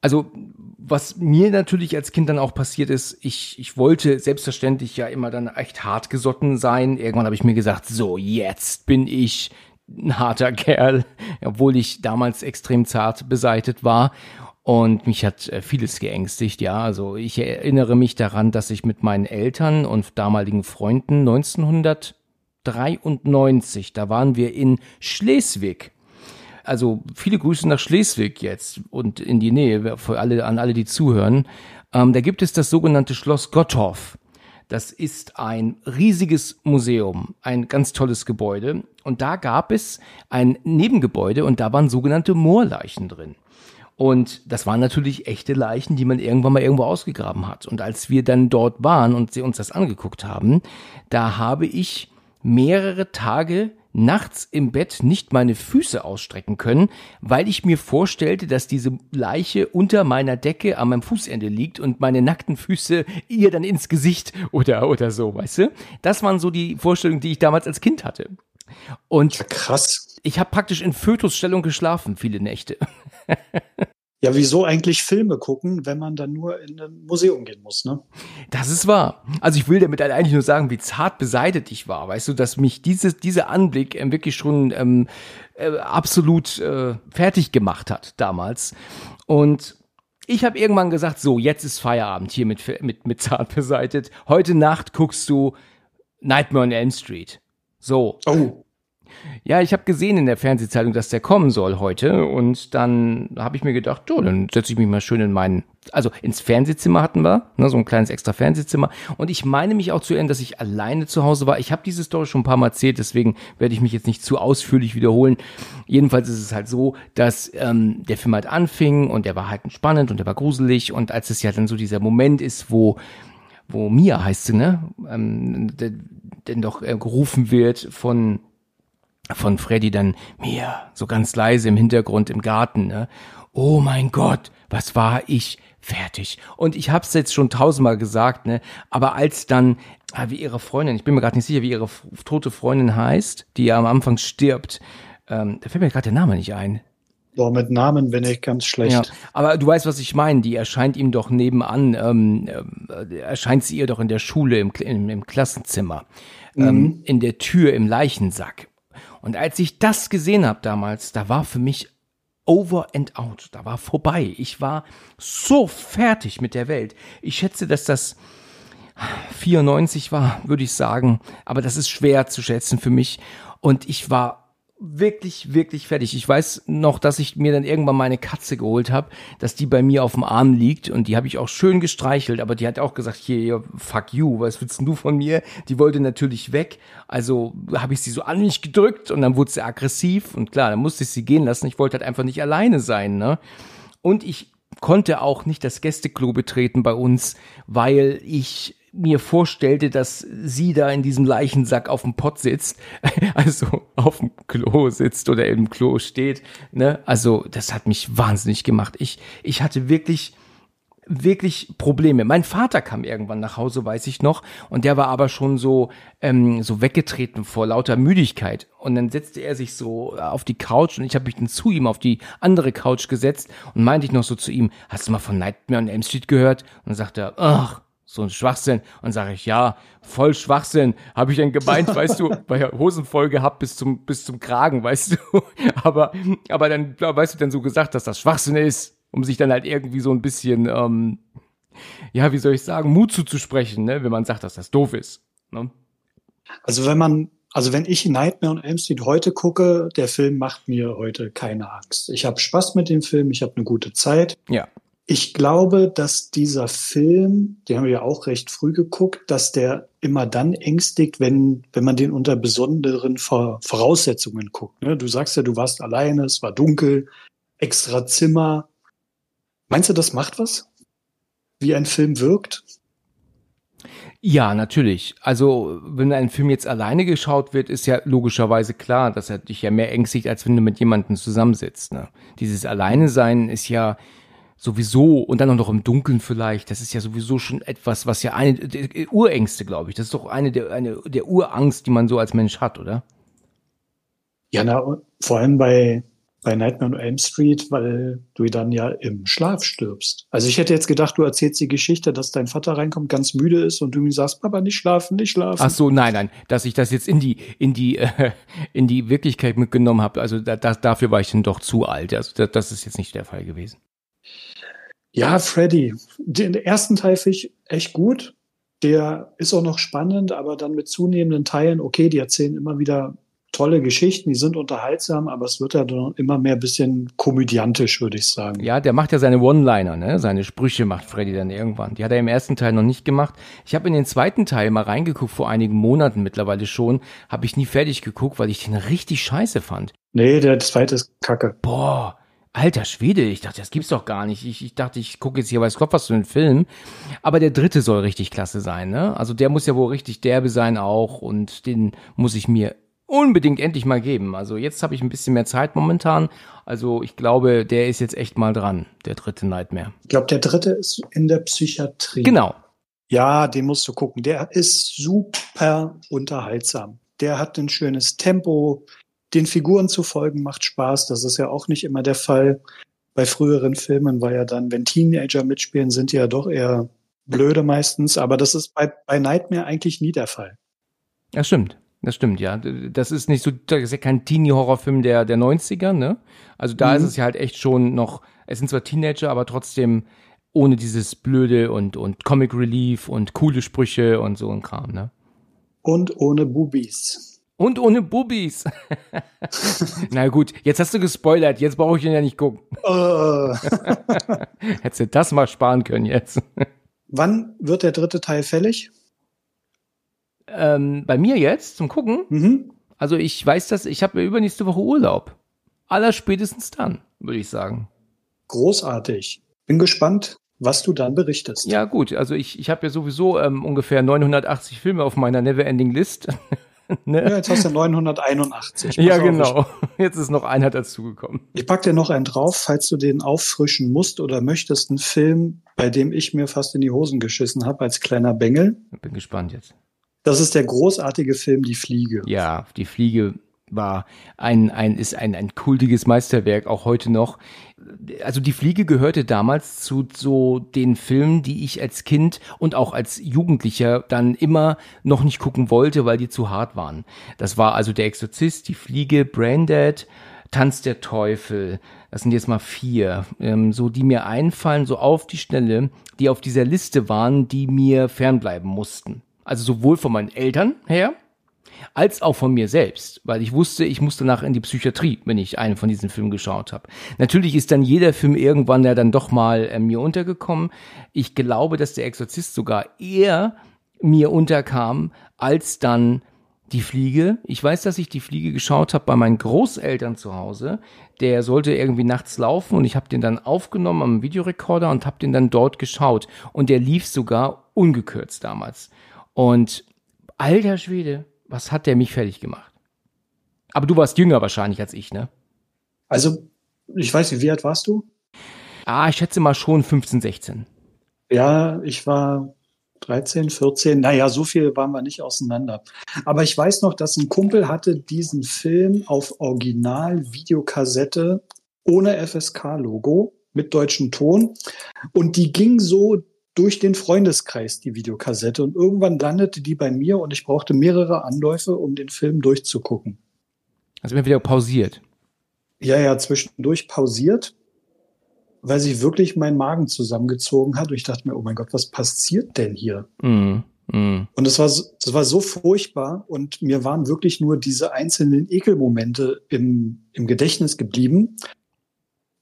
Also was mir natürlich als Kind dann auch passiert ist, ich, ich wollte selbstverständlich ja immer dann echt hart gesotten sein. Irgendwann habe ich mir gesagt, so jetzt bin ich ein harter Kerl, obwohl ich damals extrem zart beseitet war. Und mich hat äh, vieles geängstigt, ja. Also ich erinnere mich daran, dass ich mit meinen Eltern und damaligen Freunden 1993, da waren wir in Schleswig, also viele Grüße nach Schleswig jetzt und in die Nähe, für alle, an alle, die zuhören. Ähm, da gibt es das sogenannte Schloss Gottorf. Das ist ein riesiges Museum, ein ganz tolles Gebäude. Und da gab es ein Nebengebäude und da waren sogenannte Moorleichen drin. Und das waren natürlich echte Leichen, die man irgendwann mal irgendwo ausgegraben hat. Und als wir dann dort waren und sie uns das angeguckt haben, da habe ich mehrere Tage nachts im Bett nicht meine Füße ausstrecken können, weil ich mir vorstellte, dass diese Leiche unter meiner Decke an meinem Fußende liegt und meine nackten Füße ihr dann ins Gesicht oder, oder so, weißt du? Das waren so die Vorstellungen, die ich damals als Kind hatte. Und ja, krass. Ich habe praktisch in Fötusstellung geschlafen, viele Nächte. Ja, wieso eigentlich Filme gucken, wenn man dann nur in ein Museum gehen muss, ne? Das ist wahr. Also ich will damit eigentlich nur sagen, wie zart beseitigt ich war. Weißt du, dass mich dieses, dieser Anblick ähm, wirklich schon ähm, äh, absolut äh, fertig gemacht hat damals. Und ich habe irgendwann gesagt, so, jetzt ist Feierabend hier mit, mit, mit zart beseitigt. Heute Nacht guckst du Nightmare on Elm Street. So. Oh. Ja, ich habe gesehen in der Fernsehzeitung, dass der kommen soll heute und dann habe ich mir gedacht, so, dann setze ich mich mal schön in meinen, also ins Fernsehzimmer hatten wir, ne, so ein kleines extra Fernsehzimmer und ich meine mich auch zu erinnern, dass ich alleine zu Hause war. Ich habe diese Story schon ein paar Mal erzählt, deswegen werde ich mich jetzt nicht zu ausführlich wiederholen. Jedenfalls ist es halt so, dass ähm, der Film halt anfing und der war halt spannend und der war gruselig und als es ja dann so dieser Moment ist, wo wo Mia heißt sie, ne? Ähm, denn doch äh, gerufen wird von von Freddy dann mir so ganz leise im Hintergrund im Garten, ne? Oh mein Gott, was war ich fertig? Und ich hab's jetzt schon tausendmal gesagt, ne? Aber als dann ah, wie ihre Freundin, ich bin mir gerade nicht sicher, wie ihre tote Freundin heißt, die ja am Anfang stirbt, ähm, da fällt mir gerade der Name nicht ein. Boah, mit Namen bin ich ganz schlecht. Ja, aber du weißt, was ich meine. Die erscheint ihm doch nebenan, ähm, äh, erscheint sie ihr doch in der Schule im, im, im Klassenzimmer, ähm, mhm. ähm, in der Tür im Leichensack. Und als ich das gesehen habe damals, da war für mich over and out. Da war vorbei. Ich war so fertig mit der Welt. Ich schätze, dass das 94 war, würde ich sagen. Aber das ist schwer zu schätzen für mich. Und ich war wirklich, wirklich fertig. Ich weiß noch, dass ich mir dann irgendwann meine Katze geholt habe, dass die bei mir auf dem Arm liegt und die habe ich auch schön gestreichelt, aber die hat auch gesagt, hier, fuck you, was willst du von mir? Die wollte natürlich weg, also habe ich sie so an mich gedrückt und dann wurde sie aggressiv und klar, dann musste ich sie gehen lassen. Ich wollte halt einfach nicht alleine sein, ne? Und ich konnte auch nicht das Gästeklo betreten bei uns, weil ich mir vorstellte, dass sie da in diesem Leichensack auf dem Pott sitzt, also auf dem Klo sitzt oder im Klo steht, ne? Also, das hat mich wahnsinnig gemacht. Ich, ich hatte wirklich, wirklich Probleme. Mein Vater kam irgendwann nach Hause, weiß ich noch, und der war aber schon so, ähm, so weggetreten vor lauter Müdigkeit. Und dann setzte er sich so auf die Couch und ich habe mich dann zu ihm auf die andere Couch gesetzt und meinte ich noch so zu ihm, hast du mal von Nightmare on Elm Street gehört? Und dann sagte er, ach, so ein Schwachsinn. Und sage ich, ja, voll Schwachsinn. Habe ich dann gemeint, weißt du, weil ich Hosen voll gehabt bis zum, bis zum Kragen, weißt du. Aber, aber dann, weißt du, dann so gesagt, dass das Schwachsinn ist, um sich dann halt irgendwie so ein bisschen, ähm, ja, wie soll ich sagen, Mut zuzusprechen, ne, wenn man sagt, dass das doof ist. Ne? Also wenn man, also wenn ich Nightmare on Elm Street heute gucke, der Film macht mir heute keine Angst. Ich habe Spaß mit dem Film, ich habe eine gute Zeit. Ja. Ich glaube, dass dieser Film, den haben wir ja auch recht früh geguckt, dass der immer dann ängstigt, wenn, wenn man den unter besonderen Voraussetzungen guckt. Ne? Du sagst ja, du warst alleine, es war dunkel, extra Zimmer. Meinst du, das macht was? Wie ein Film wirkt? Ja, natürlich. Also, wenn ein Film jetzt alleine geschaut wird, ist ja logischerweise klar, dass er dich ja mehr ängstigt, als wenn du mit jemandem zusammensitzt. Ne? Dieses Alleine sein ist ja, sowieso und dann auch noch im Dunkeln vielleicht, das ist ja sowieso schon etwas, was ja eine Urängste, glaube ich. Das ist doch eine der eine der Urangst, die man so als Mensch hat, oder? Ja, na, vor allem bei bei Nightmare on Elm Street, weil du dann ja im Schlaf stirbst. Also ich hätte jetzt gedacht, du erzählst die Geschichte, dass dein Vater reinkommt, ganz müde ist und du ihm sagst, Papa, nicht schlafen, nicht schlafen. Ach so, nein, nein, dass ich das jetzt in die in die äh, in die Wirklichkeit mitgenommen habe. Also da, da, dafür war ich dann doch zu alt. Also das, das ist jetzt nicht der Fall gewesen. Ja, Freddy. Den ersten Teil finde ich echt gut. Der ist auch noch spannend, aber dann mit zunehmenden Teilen, okay, die erzählen immer wieder tolle Geschichten, die sind unterhaltsam, aber es wird ja dann immer mehr bisschen komödiantisch, würde ich sagen. Ja, der macht ja seine One-Liner, ne? Seine Sprüche macht Freddy dann irgendwann. Die hat er im ersten Teil noch nicht gemacht. Ich habe in den zweiten Teil mal reingeguckt, vor einigen Monaten mittlerweile schon. Habe ich nie fertig geguckt, weil ich den richtig scheiße fand. Nee, der zweite ist kacke. Boah, Alter Schwede, ich dachte, das gibt's doch gar nicht. Ich, ich dachte, ich gucke jetzt hier weiß Gott was für einen Film. Aber der dritte soll richtig klasse sein, ne? Also der muss ja wohl richtig derbe sein auch und den muss ich mir unbedingt endlich mal geben. Also jetzt habe ich ein bisschen mehr Zeit momentan. Also ich glaube, der ist jetzt echt mal dran, der dritte Nightmare. Ich glaube, der dritte ist in der Psychiatrie. Genau. Ja, den musst du gucken. Der ist super unterhaltsam. Der hat ein schönes Tempo. Den Figuren zu folgen macht Spaß. Das ist ja auch nicht immer der Fall. Bei früheren Filmen war ja dann, wenn Teenager mitspielen, sind die ja doch eher blöde meistens. Aber das ist bei, bei Nightmare eigentlich nie der Fall. Ja, stimmt. Das stimmt, ja. Das ist nicht so, das ist ja kein Teenie-Horrorfilm der, der 90er, ne? Also da mhm. ist es ja halt echt schon noch, es sind zwar Teenager, aber trotzdem ohne dieses blöde und, und Comic Relief und coole Sprüche und so ein Kram, ne? Und ohne Bubis. Und ohne Bubis. Na gut, jetzt hast du gespoilert, jetzt brauche ich ihn ja nicht gucken. Uh. Hättest du das mal sparen können jetzt. Wann wird der dritte Teil fällig? Ähm, bei mir jetzt zum Gucken. Mhm. Also ich weiß dass ich habe übernächste Woche Urlaub. Aller spätestens dann, würde ich sagen. Großartig. Bin gespannt, was du dann berichtest. Ja gut, also ich, ich habe ja sowieso ähm, ungefähr 980 Filme auf meiner Neverending List. ne? Ja, jetzt hast du 981. ja, genau. Jetzt ist noch einer dazugekommen. Ich pack dir noch einen drauf, falls du den auffrischen musst oder möchtest. Einen Film, bei dem ich mir fast in die Hosen geschissen habe als kleiner Bengel. Bin gespannt jetzt. Das ist der großartige Film Die Fliege. Ja, Die Fliege war ein, ein, ist ein, ein kultiges Meisterwerk, auch heute noch. Also die Fliege gehörte damals zu so den Filmen, die ich als Kind und auch als Jugendlicher dann immer noch nicht gucken wollte, weil die zu hart waren. Das war also der Exorzist, die Fliege, Braindead, Tanz der Teufel. Das sind jetzt mal vier, ähm, so die mir einfallen, so auf die Schnelle, die auf dieser Liste waren, die mir fernbleiben mussten. Also sowohl von meinen Eltern her, als auch von mir selbst, weil ich wusste, ich musste nachher in die Psychiatrie, wenn ich einen von diesen Filmen geschaut habe. Natürlich ist dann jeder Film irgendwann ja dann doch mal äh, mir untergekommen. Ich glaube, dass der Exorzist sogar eher mir unterkam als dann die Fliege. Ich weiß, dass ich die Fliege geschaut habe bei meinen Großeltern zu Hause. Der sollte irgendwie nachts laufen und ich habe den dann aufgenommen am Videorekorder und habe den dann dort geschaut. Und der lief sogar ungekürzt damals. Und alter Schwede, was hat der mich fertig gemacht? Aber du warst jünger wahrscheinlich als ich, ne? Also, ich weiß nicht, wie alt warst du? Ah, ich schätze mal schon 15, 16. Ja, ich war 13, 14. Naja, so viel waren wir nicht auseinander. Aber ich weiß noch, dass ein Kumpel hatte diesen Film auf Original-Videokassette ohne FSK-Logo mit deutschem Ton. Und die ging so durch den Freundeskreis, die Videokassette. Und irgendwann landete die bei mir und ich brauchte mehrere Anläufe, um den Film durchzugucken. Also immer wieder pausiert. Ja, ja, zwischendurch pausiert, weil sich wirklich mein Magen zusammengezogen hat. Und ich dachte mir, oh mein Gott, was passiert denn hier? Mm, mm. Und das war, das war so furchtbar und mir waren wirklich nur diese einzelnen Ekelmomente im, im Gedächtnis geblieben.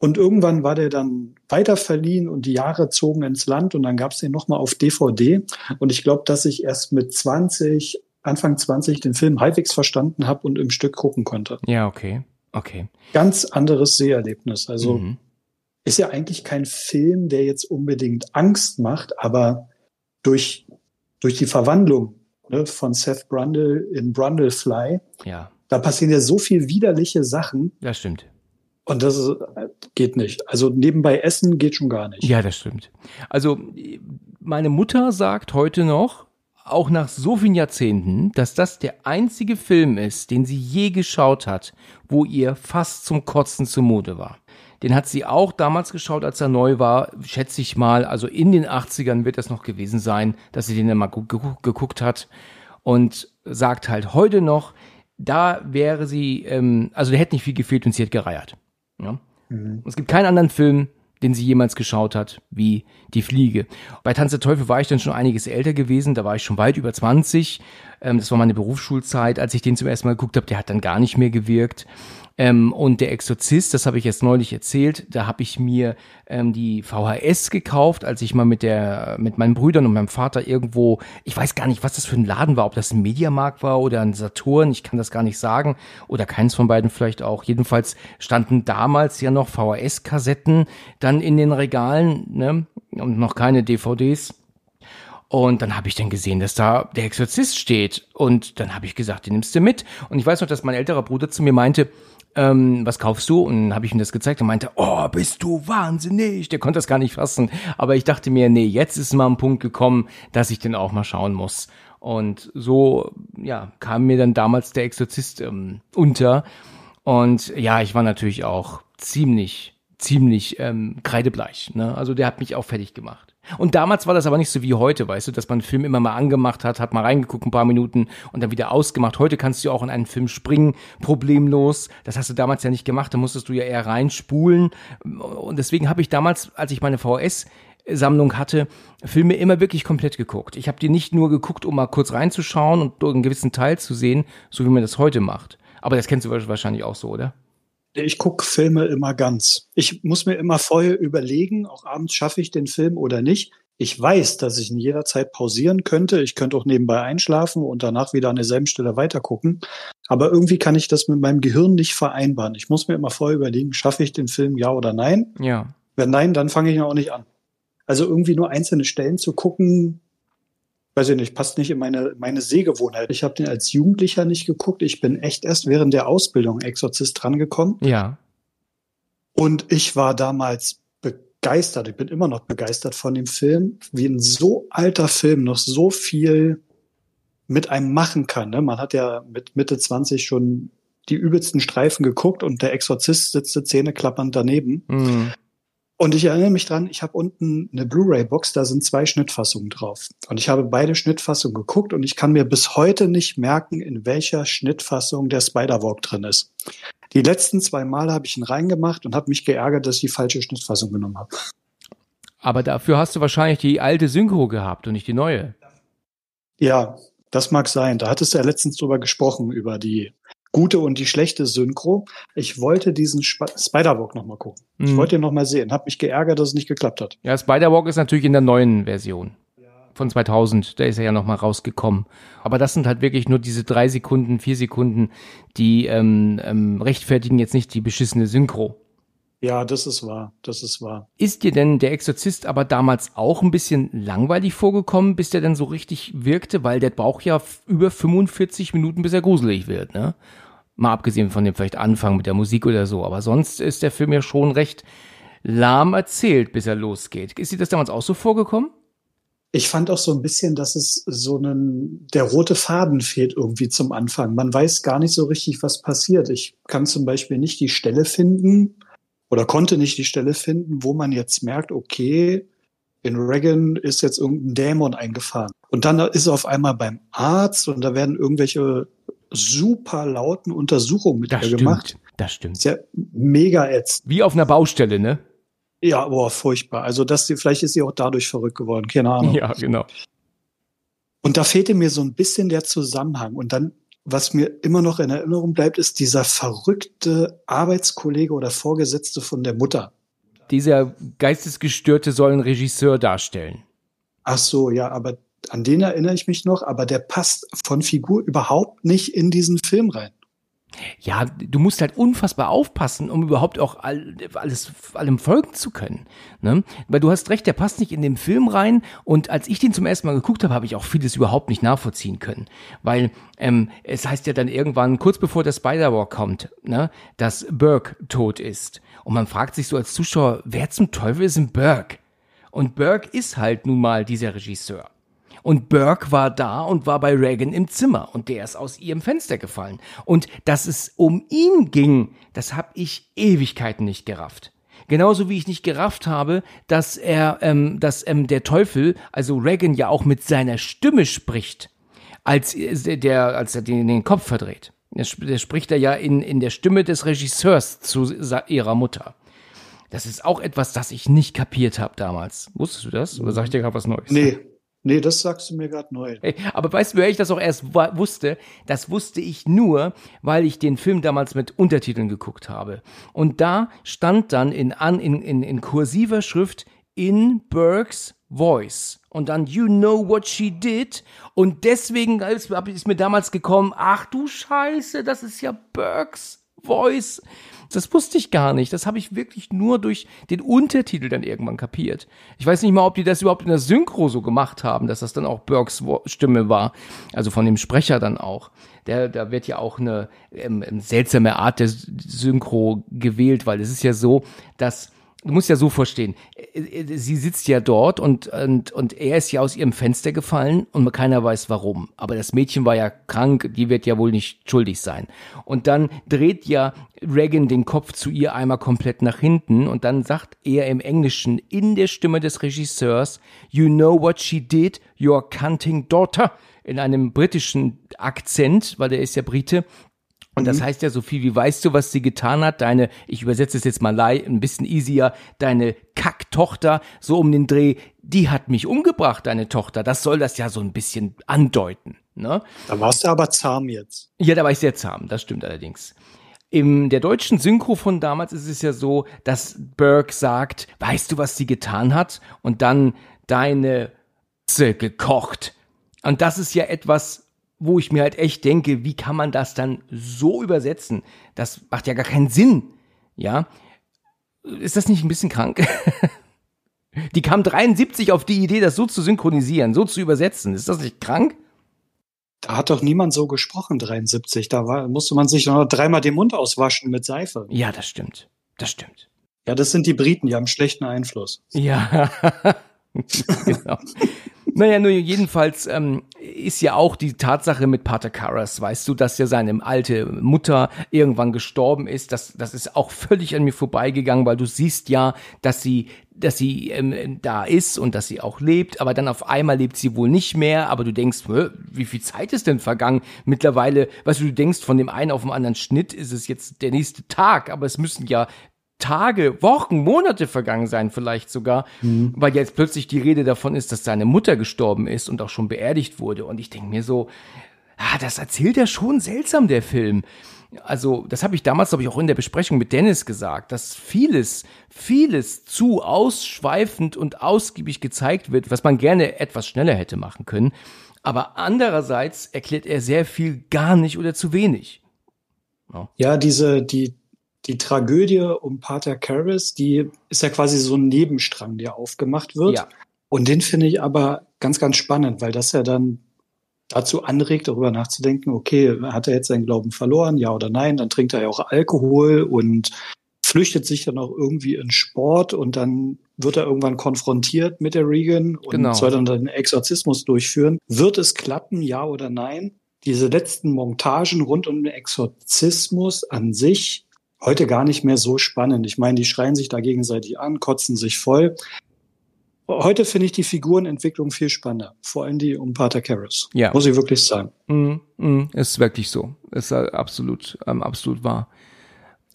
Und irgendwann war der dann weiter verliehen und die Jahre zogen ins Land und dann gab es den nochmal auf DVD. Und ich glaube, dass ich erst mit 20, Anfang 20 den Film halbwegs verstanden habe und im Stück gucken konnte. Ja, okay. Okay. Ganz anderes Seherlebnis. Also mhm. ist ja eigentlich kein Film, der jetzt unbedingt Angst macht, aber durch, durch die Verwandlung ne, von Seth Brundle in Brundlefly, ja. da passieren ja so viel widerliche Sachen. Das stimmt und das ist, geht nicht. Also nebenbei essen geht schon gar nicht. Ja, das stimmt. Also meine Mutter sagt heute noch, auch nach so vielen Jahrzehnten, dass das der einzige Film ist, den sie je geschaut hat, wo ihr fast zum Kotzen zumute war. Den hat sie auch damals geschaut, als er neu war, schätze ich mal. Also in den 80ern wird das noch gewesen sein, dass sie den dann mal geguckt hat und sagt halt heute noch, da wäre sie, ähm, also der hätte nicht viel gefehlt und sie hätte gereiert. Ja? Mhm. Es gibt keinen anderen Film, den sie jemals geschaut hat, wie Die Fliege. Bei Tanz der Teufel war ich dann schon einiges älter gewesen, da war ich schon weit über 20. Ähm, das war meine Berufsschulzeit, als ich den zum ersten Mal geguckt habe. Der hat dann gar nicht mehr gewirkt. Ähm, und der Exorzist, das habe ich jetzt neulich erzählt, da habe ich mir ähm, die VHS gekauft, als ich mal mit der mit meinen Brüdern und meinem Vater irgendwo, ich weiß gar nicht, was das für ein Laden war, ob das ein Mediamarkt war oder ein Saturn, ich kann das gar nicht sagen oder keins von beiden vielleicht auch. Jedenfalls standen damals ja noch VHS-Kassetten dann in den Regalen ne? und noch keine DVDs. Und dann habe ich dann gesehen, dass da der Exorzist steht. Und dann habe ich gesagt, den nimmst du mit. Und ich weiß noch, dass mein älterer Bruder zu mir meinte, ähm, was kaufst du? Und habe ich ihm das gezeigt und meinte, oh, bist du wahnsinnig. Der konnte das gar nicht fassen. Aber ich dachte mir, nee, jetzt ist mal ein Punkt gekommen, dass ich den auch mal schauen muss. Und so, ja, kam mir dann damals der Exorzist ähm, unter. Und ja, ich war natürlich auch ziemlich, ziemlich ähm, kreidebleich. Ne? Also der hat mich auch fertig gemacht. Und damals war das aber nicht so wie heute, weißt du, dass man einen Film immer mal angemacht hat, hat mal reingeguckt ein paar Minuten und dann wieder ausgemacht. Heute kannst du auch in einen Film springen, problemlos. Das hast du damals ja nicht gemacht, da musstest du ja eher reinspulen. Und deswegen habe ich damals, als ich meine VHS Sammlung hatte, Filme immer wirklich komplett geguckt. Ich habe die nicht nur geguckt, um mal kurz reinzuschauen und einen gewissen Teil zu sehen, so wie man das heute macht. Aber das kennst du wahrscheinlich auch so, oder? Ich gucke Filme immer ganz. Ich muss mir immer vorher überlegen, auch abends schaffe ich den Film oder nicht. Ich weiß, dass ich ihn jederzeit pausieren könnte. Ich könnte auch nebenbei einschlafen und danach wieder an derselben Stelle weitergucken. Aber irgendwie kann ich das mit meinem Gehirn nicht vereinbaren. Ich muss mir immer vorher überlegen, schaffe ich den Film ja oder nein? Ja. Wenn nein, dann fange ich ihn auch nicht an. Also irgendwie nur einzelne Stellen zu gucken, weiß ich nicht, passt nicht in meine, meine Sehgewohnheit. Ich habe den als Jugendlicher nicht geguckt. Ich bin echt erst während der Ausbildung Exorzist drangekommen. Ja. Und ich war damals begeistert. Ich bin immer noch begeistert von dem Film, wie ein so alter Film noch so viel mit einem machen kann. Ne? Man hat ja mit Mitte 20 schon die übelsten Streifen geguckt und der Exorzist sitzt Zähne klappernd daneben. Mhm. Und ich erinnere mich dran, ich habe unten eine Blu-ray-Box, da sind zwei Schnittfassungen drauf. Und ich habe beide Schnittfassungen geguckt und ich kann mir bis heute nicht merken, in welcher Schnittfassung der Spider-Walk drin ist. Die letzten zwei Male habe ich ihn reingemacht und habe mich geärgert, dass ich die falsche Schnittfassung genommen habe. Aber dafür hast du wahrscheinlich die alte Synchro gehabt und nicht die neue. Ja, das mag sein. Da hattest du ja letztens drüber gesprochen, über die gute und die schlechte Synchro. Ich wollte diesen Sp Spider-Walk nochmal gucken. Mhm. Ich wollte ihn nochmal sehen. Hab mich geärgert, dass es nicht geklappt hat. Ja, Spider-Walk ist natürlich in der neuen Version. Von 2000, da ist er ja nochmal rausgekommen. Aber das sind halt wirklich nur diese drei Sekunden, vier Sekunden, die ähm, ähm, rechtfertigen jetzt nicht die beschissene Synchro. Ja, das ist wahr, das ist wahr. Ist dir denn der Exorzist aber damals auch ein bisschen langweilig vorgekommen, bis der denn so richtig wirkte? Weil der braucht ja über 45 Minuten, bis er gruselig wird, ne? Mal abgesehen von dem vielleicht Anfang mit der Musik oder so. Aber sonst ist der Film ja schon recht lahm erzählt, bis er losgeht. Ist dir das damals auch so vorgekommen? Ich fand auch so ein bisschen, dass es so einen, der rote Faden fehlt irgendwie zum Anfang. Man weiß gar nicht so richtig, was passiert. Ich kann zum Beispiel nicht die Stelle finden, oder konnte nicht die Stelle finden, wo man jetzt merkt, okay, in Reagan ist jetzt irgendein Dämon eingefahren. Und dann ist er auf einmal beim Arzt und da werden irgendwelche super lauten Untersuchungen mit das ihr stimmt, gemacht. Das stimmt. Ist ja mega ätzend. Wie auf einer Baustelle, ne? Ja, boah, furchtbar. Also das, vielleicht ist sie auch dadurch verrückt geworden, keine Ahnung. Ja, genau. Und da fehlte mir so ein bisschen der Zusammenhang. Und dann was mir immer noch in Erinnerung bleibt, ist dieser verrückte Arbeitskollege oder Vorgesetzte von der Mutter. Dieser Geistesgestörte soll einen Regisseur darstellen. Ach so, ja, aber an den erinnere ich mich noch, aber der passt von Figur überhaupt nicht in diesen Film rein. Ja, du musst halt unfassbar aufpassen, um überhaupt auch all, alles, allem folgen zu können. Ne? Weil du hast recht, der passt nicht in den Film rein. Und als ich den zum ersten Mal geguckt habe, habe ich auch vieles überhaupt nicht nachvollziehen können. Weil ähm, es heißt ja dann irgendwann, kurz bevor der Spider-Walk kommt, ne, dass Burke tot ist. Und man fragt sich so als Zuschauer, wer zum Teufel ist ein Burke? Und Burke ist halt nun mal dieser Regisseur. Und Burke war da und war bei Reagan im Zimmer und der ist aus ihrem Fenster gefallen. Und dass es um ihn ging, das habe ich Ewigkeiten nicht gerafft. Genauso wie ich nicht gerafft habe, dass er, ähm, dass ähm, der Teufel, also Reagan ja auch mit seiner Stimme spricht, als äh, der, als er den, den Kopf verdreht. Der, spricht er ja in, in der Stimme des Regisseurs zu ihrer Mutter. Das ist auch etwas, das ich nicht kapiert habe damals. Wusstest du das? Oder sag ich dir gerade was Neues? Nee, Nee, das sagst du mir gerade neu. Aber weißt du, wer ich das auch erst wusste? Das wusste ich nur, weil ich den Film damals mit Untertiteln geguckt habe. Und da stand dann in, in, in, in kursiver Schrift in Burke's Voice. Und dann You Know What She Did. Und deswegen ist mir damals gekommen, ach du Scheiße, das ist ja Burke's Voice. Das wusste ich gar nicht. Das habe ich wirklich nur durch den Untertitel dann irgendwann kapiert. Ich weiß nicht mal, ob die das überhaupt in der Synchro so gemacht haben, dass das dann auch Burks Stimme war. Also von dem Sprecher dann auch. Der, da wird ja auch eine ähm, seltsame Art der Synchro gewählt, weil es ist ja so, dass du musst ja so verstehen, äh, äh, sie sitzt ja dort und, und, und er ist ja aus ihrem Fenster gefallen und keiner weiß warum. Aber das Mädchen war ja krank, die wird ja wohl nicht schuldig sein. Und dann dreht ja Reagan den Kopf zu ihr einmal komplett nach hinten und dann sagt er im Englischen in der Stimme des Regisseurs, You know what she did, your cunting daughter, in einem britischen Akzent, weil der ist ja Brite, und das mhm. heißt ja so viel wie, weißt du, was sie getan hat? Deine, ich übersetze es jetzt mal ein bisschen easier, deine Kacktochter, so um den Dreh, die hat mich umgebracht, deine Tochter. Das soll das ja so ein bisschen andeuten. Ne? Da warst du aber zahm jetzt. Ja, da war ich sehr zahm, das stimmt allerdings. In der deutschen Synchro von damals ist es ja so, dass Burke sagt, weißt du, was sie getan hat? Und dann deine gekocht. Und das ist ja etwas, wo ich mir halt echt denke, wie kann man das dann so übersetzen? Das macht ja gar keinen Sinn. Ja. Ist das nicht ein bisschen krank? die kam 73 auf die Idee, das so zu synchronisieren, so zu übersetzen. Ist das nicht krank? Da hat doch niemand so gesprochen, 73. Da war, musste man sich noch dreimal den Mund auswaschen mit Seife. Ja, das stimmt. Das stimmt. Ja, das sind die Briten, die haben schlechten Einfluss. Ja, genau. Naja, nur jedenfalls ähm, ist ja auch die Tatsache mit Pater Karras, weißt du, dass ja seine alte Mutter irgendwann gestorben ist, das, das ist auch völlig an mir vorbeigegangen, weil du siehst ja, dass sie dass sie ähm, da ist und dass sie auch lebt, aber dann auf einmal lebt sie wohl nicht mehr, aber du denkst, wie viel Zeit ist denn vergangen? Mittlerweile, weißt du, du denkst, von dem einen auf den anderen Schnitt ist es jetzt der nächste Tag, aber es müssen ja Tage, Wochen, Monate vergangen sein, vielleicht sogar, mhm. weil jetzt plötzlich die Rede davon ist, dass seine Mutter gestorben ist und auch schon beerdigt wurde. Und ich denke mir so, ah, das erzählt er schon seltsam, der Film. Also, das habe ich damals, glaube ich, auch in der Besprechung mit Dennis gesagt, dass vieles, vieles zu ausschweifend und ausgiebig gezeigt wird, was man gerne etwas schneller hätte machen können. Aber andererseits erklärt er sehr viel gar nicht oder zu wenig. Ja, ja diese, die, die Tragödie um Pater Karras, die ist ja quasi so ein Nebenstrang, der aufgemacht wird. Ja. Und den finde ich aber ganz, ganz spannend, weil das ja dann dazu anregt, darüber nachzudenken, okay, hat er jetzt seinen Glauben verloren, ja oder nein? Dann trinkt er ja auch Alkohol und flüchtet sich dann auch irgendwie in Sport und dann wird er irgendwann konfrontiert mit der Regan und genau. soll dann den Exorzismus durchführen. Wird es klappen, ja oder nein? Diese letzten Montagen rund um den Exorzismus an sich heute gar nicht mehr so spannend. Ich meine, die schreien sich da gegenseitig an, kotzen sich voll. Heute finde ich die Figurenentwicklung viel spannender, vor allem die um Pater Karras. Ja. Muss ich wirklich sagen. Mm, mm, ist wirklich so. Ist absolut, ähm, absolut wahr.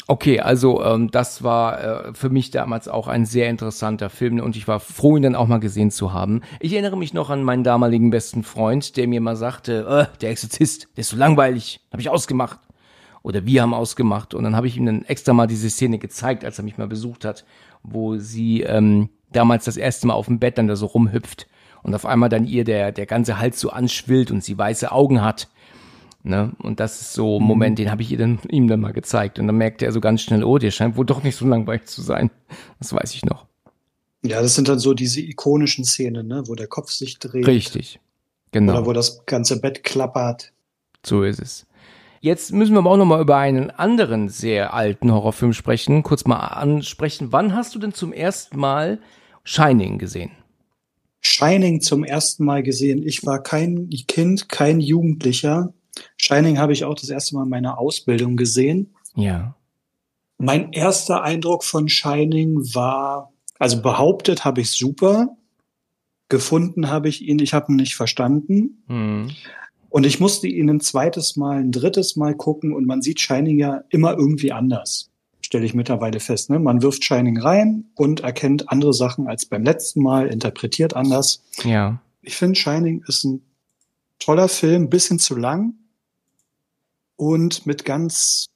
Okay, also ähm, das war äh, für mich damals auch ein sehr interessanter Film und ich war froh, ihn dann auch mal gesehen zu haben. Ich erinnere mich noch an meinen damaligen besten Freund, der mir mal sagte, äh, der Exorzist, der ist so langweilig, habe ich ausgemacht oder wir haben ausgemacht. Und dann habe ich ihm dann extra mal diese Szene gezeigt, als er mich mal besucht hat, wo sie ähm, damals das erste Mal auf dem Bett dann da so rumhüpft und auf einmal dann ihr der, der ganze Hals so anschwillt und sie weiße Augen hat. Ne? Und das ist so ein mhm. Moment, den habe ich ihr dann, ihm dann mal gezeigt. Und dann merkte er so ganz schnell, oh, der scheint wohl doch nicht so langweilig zu sein. Das weiß ich noch. Ja, das sind dann so diese ikonischen Szenen, ne? wo der Kopf sich dreht. Richtig, genau. Oder wo das ganze Bett klappert. So ist es. Jetzt müssen wir aber auch noch mal über einen anderen sehr alten Horrorfilm sprechen. Kurz mal ansprechen. Wann hast du denn zum ersten Mal Shining gesehen? Shining zum ersten Mal gesehen. Ich war kein Kind, kein Jugendlicher. Shining habe ich auch das erste Mal in meiner Ausbildung gesehen. Ja. Mein erster Eindruck von Shining war, also behauptet habe ich super, gefunden habe ich ihn, ich habe ihn nicht verstanden. Mhm. Und ich musste ihn ein zweites Mal, ein drittes Mal gucken und man sieht Shining ja immer irgendwie anders. Stelle ich mittlerweile fest. Ne? Man wirft Shining rein und erkennt andere Sachen als beim letzten Mal, interpretiert anders. Ja. ich finde Shining ist ein toller Film, bisschen zu lang und mit ganz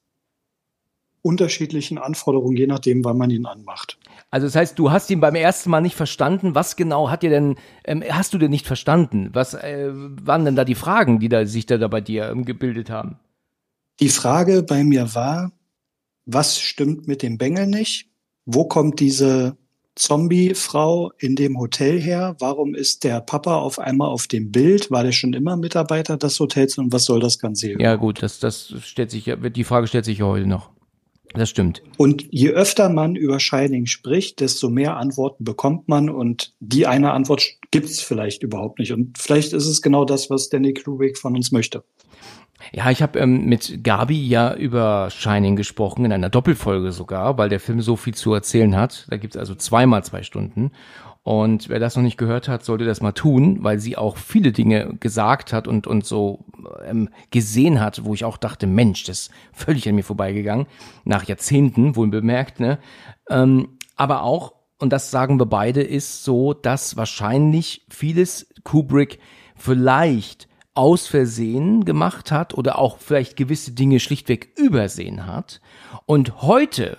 unterschiedlichen Anforderungen, je nachdem, wann man ihn anmacht. Also das heißt, du hast ihn beim ersten Mal nicht verstanden. Was genau hat dir denn, ähm, hast du denn nicht verstanden? Was äh, waren denn da die Fragen, die da, sich da, da bei dir ähm, gebildet haben? Die Frage bei mir war, was stimmt mit dem Bengel nicht? Wo kommt diese Zombie-Frau in dem Hotel her? Warum ist der Papa auf einmal auf dem Bild? War der schon immer Mitarbeiter des Hotels und was soll das Ganze? Ja gut, das, das stellt sich, die Frage stellt sich ja heute noch. Das stimmt. Und je öfter man über Shining spricht, desto mehr Antworten bekommt man und die eine Antwort gibt's vielleicht überhaupt nicht. Und vielleicht ist es genau das, was Danny Klubeck von uns möchte. Ja, ich habe ähm, mit Gabi ja über Shining gesprochen, in einer Doppelfolge sogar, weil der Film so viel zu erzählen hat. Da gibt's also zweimal zwei Stunden. Und wer das noch nicht gehört hat, sollte das mal tun, weil sie auch viele Dinge gesagt hat und, und so ähm, gesehen hat, wo ich auch dachte, Mensch, das ist völlig an mir vorbeigegangen. Nach Jahrzehnten, wohl bemerkt, ne? Ähm, aber auch, und das sagen wir beide, ist so, dass wahrscheinlich vieles Kubrick vielleicht aus Versehen gemacht hat oder auch vielleicht gewisse Dinge schlichtweg übersehen hat und heute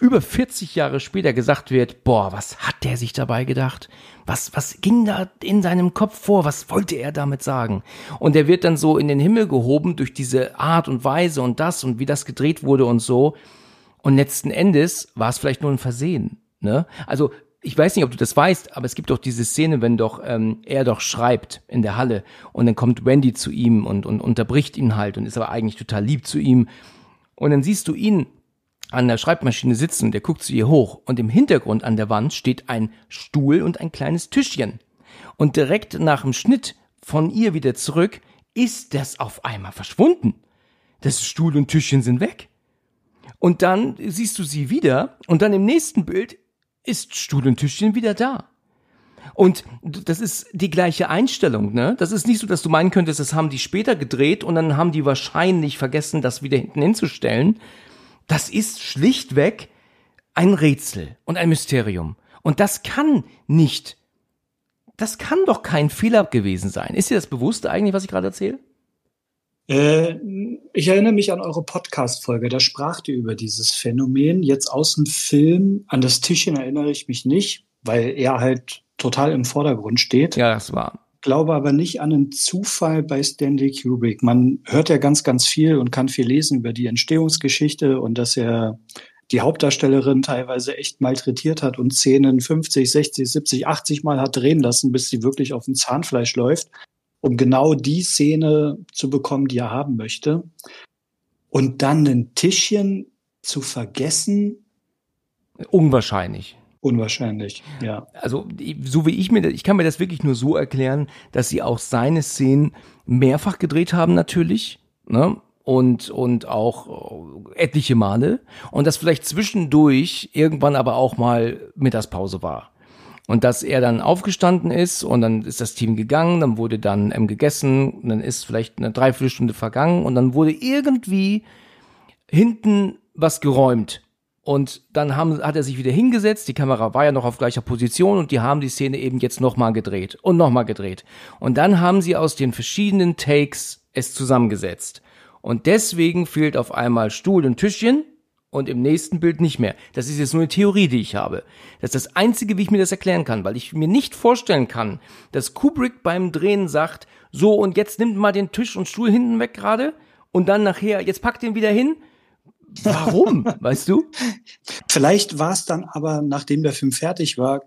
über 40 Jahre später gesagt wird, boah, was hat der sich dabei gedacht? Was, was ging da in seinem Kopf vor? Was wollte er damit sagen? Und er wird dann so in den Himmel gehoben durch diese Art und Weise und das und wie das gedreht wurde und so. Und letzten Endes war es vielleicht nur ein Versehen. Ne? Also ich weiß nicht, ob du das weißt, aber es gibt doch diese Szene, wenn doch ähm, er doch schreibt in der Halle und dann kommt Wendy zu ihm und, und unterbricht ihn halt und ist aber eigentlich total lieb zu ihm. Und dann siehst du ihn an der Schreibmaschine sitzen und er guckt zu ihr hoch und im Hintergrund an der Wand steht ein Stuhl und ein kleines Tischchen. Und direkt nach dem Schnitt von ihr wieder zurück ist das auf einmal verschwunden. Das Stuhl und Tischchen sind weg. Und dann siehst du sie wieder und dann im nächsten Bild ist Stuhl und Tischchen wieder da. Und das ist die gleiche Einstellung, ne? Das ist nicht so, dass du meinen könntest, das haben die später gedreht und dann haben die wahrscheinlich vergessen, das wieder hinten hinzustellen. Das ist schlichtweg ein Rätsel und ein Mysterium. Und das kann nicht, das kann doch kein Fehler gewesen sein. Ist dir das bewusst eigentlich, was ich gerade erzähle? Äh, ich erinnere mich an eure Podcast-Folge, da spracht ihr über dieses Phänomen. Jetzt aus dem Film, an das Tischchen erinnere ich mich nicht, weil er halt total im Vordergrund steht. Ja, das war. Glaube aber nicht an einen Zufall bei Stanley Kubrick. Man hört ja ganz, ganz viel und kann viel lesen über die Entstehungsgeschichte und dass er die Hauptdarstellerin teilweise echt malträtiert hat und Szenen 50, 60, 70, 80 Mal hat drehen lassen, bis sie wirklich auf dem Zahnfleisch läuft um genau die Szene zu bekommen, die er haben möchte. Und dann ein Tischchen zu vergessen. Unwahrscheinlich. Unwahrscheinlich, ja. Also, so wie ich mir, ich kann mir das wirklich nur so erklären, dass sie auch seine Szenen mehrfach gedreht haben, natürlich, ne? Und, und auch etliche Male. Und das vielleicht zwischendurch irgendwann aber auch mal Mittagspause war. Und dass er dann aufgestanden ist und dann ist das Team gegangen, dann wurde dann ähm, gegessen, dann ist vielleicht eine Dreiviertelstunde vergangen und dann wurde irgendwie hinten was geräumt. Und dann haben, hat er sich wieder hingesetzt, die Kamera war ja noch auf gleicher Position und die haben die Szene eben jetzt nochmal gedreht und nochmal gedreht. Und dann haben sie aus den verschiedenen Takes es zusammengesetzt. Und deswegen fehlt auf einmal Stuhl und Tischchen und im nächsten Bild nicht mehr. Das ist jetzt nur eine Theorie, die ich habe. Das ist das Einzige, wie ich mir das erklären kann, weil ich mir nicht vorstellen kann, dass Kubrick beim Drehen sagt, so und jetzt nimmt mal den Tisch und Stuhl hinten weg gerade und dann nachher, jetzt packt den wieder hin. Warum, weißt du? Vielleicht war es dann aber, nachdem der Film fertig war,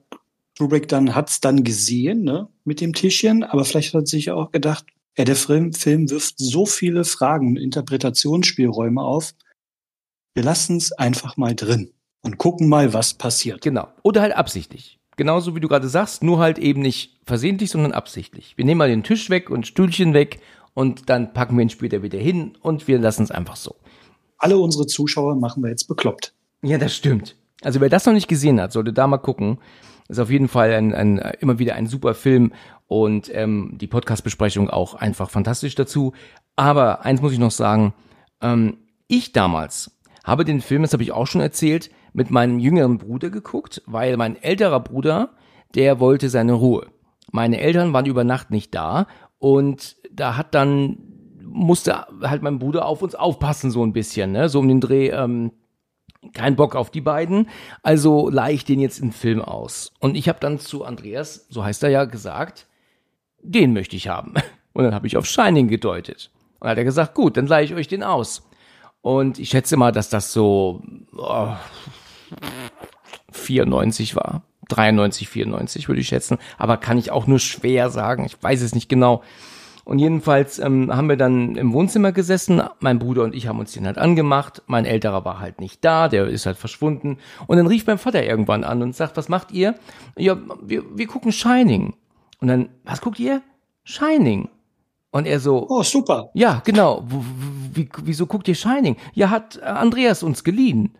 Kubrick dann hat's dann gesehen, ne, mit dem Tischchen, aber vielleicht hat er sich auch gedacht, ja, der Film, Film wirft so viele Fragen, Interpretationsspielräume auf, wir lassen es einfach mal drin und gucken mal, was passiert. Genau. Oder halt absichtlich. Genauso wie du gerade sagst, nur halt eben nicht versehentlich, sondern absichtlich. Wir nehmen mal den Tisch weg und Stühlchen weg und dann packen wir ihn später wieder hin und wir lassen es einfach so. Alle unsere Zuschauer machen wir jetzt bekloppt. Ja, das stimmt. Also wer das noch nicht gesehen hat, sollte da mal gucken. Ist auf jeden Fall ein, ein, immer wieder ein super Film und ähm, die Podcast-Besprechung auch einfach fantastisch dazu. Aber eins muss ich noch sagen, ähm, ich damals habe den Film, das habe ich auch schon erzählt, mit meinem jüngeren Bruder geguckt, weil mein älterer Bruder, der wollte seine Ruhe. meine Eltern waren über Nacht nicht da und da hat dann musste halt mein Bruder auf uns aufpassen so ein bisschen, ne? So um den Dreh ähm, kein Bock auf die beiden, also leih ich den jetzt in Film aus. Und ich habe dann zu Andreas, so heißt er ja, gesagt, den möchte ich haben. Und dann habe ich auf Shining gedeutet. Und dann hat er gesagt, gut, dann leihe ich euch den aus. Und ich schätze mal, dass das so oh, 94 war. 93, 94 würde ich schätzen. Aber kann ich auch nur schwer sagen. Ich weiß es nicht genau. Und jedenfalls ähm, haben wir dann im Wohnzimmer gesessen. Mein Bruder und ich haben uns den halt angemacht. Mein älterer war halt nicht da, der ist halt verschwunden. Und dann rief mein Vater irgendwann an und sagt, was macht ihr? Ja, wir, wir gucken Shining. Und dann, was guckt ihr? Shining. Und er so, Oh, super. ja, genau. Wie, wieso guckt ihr Shining? Ja, hat äh, Andreas uns geliehen.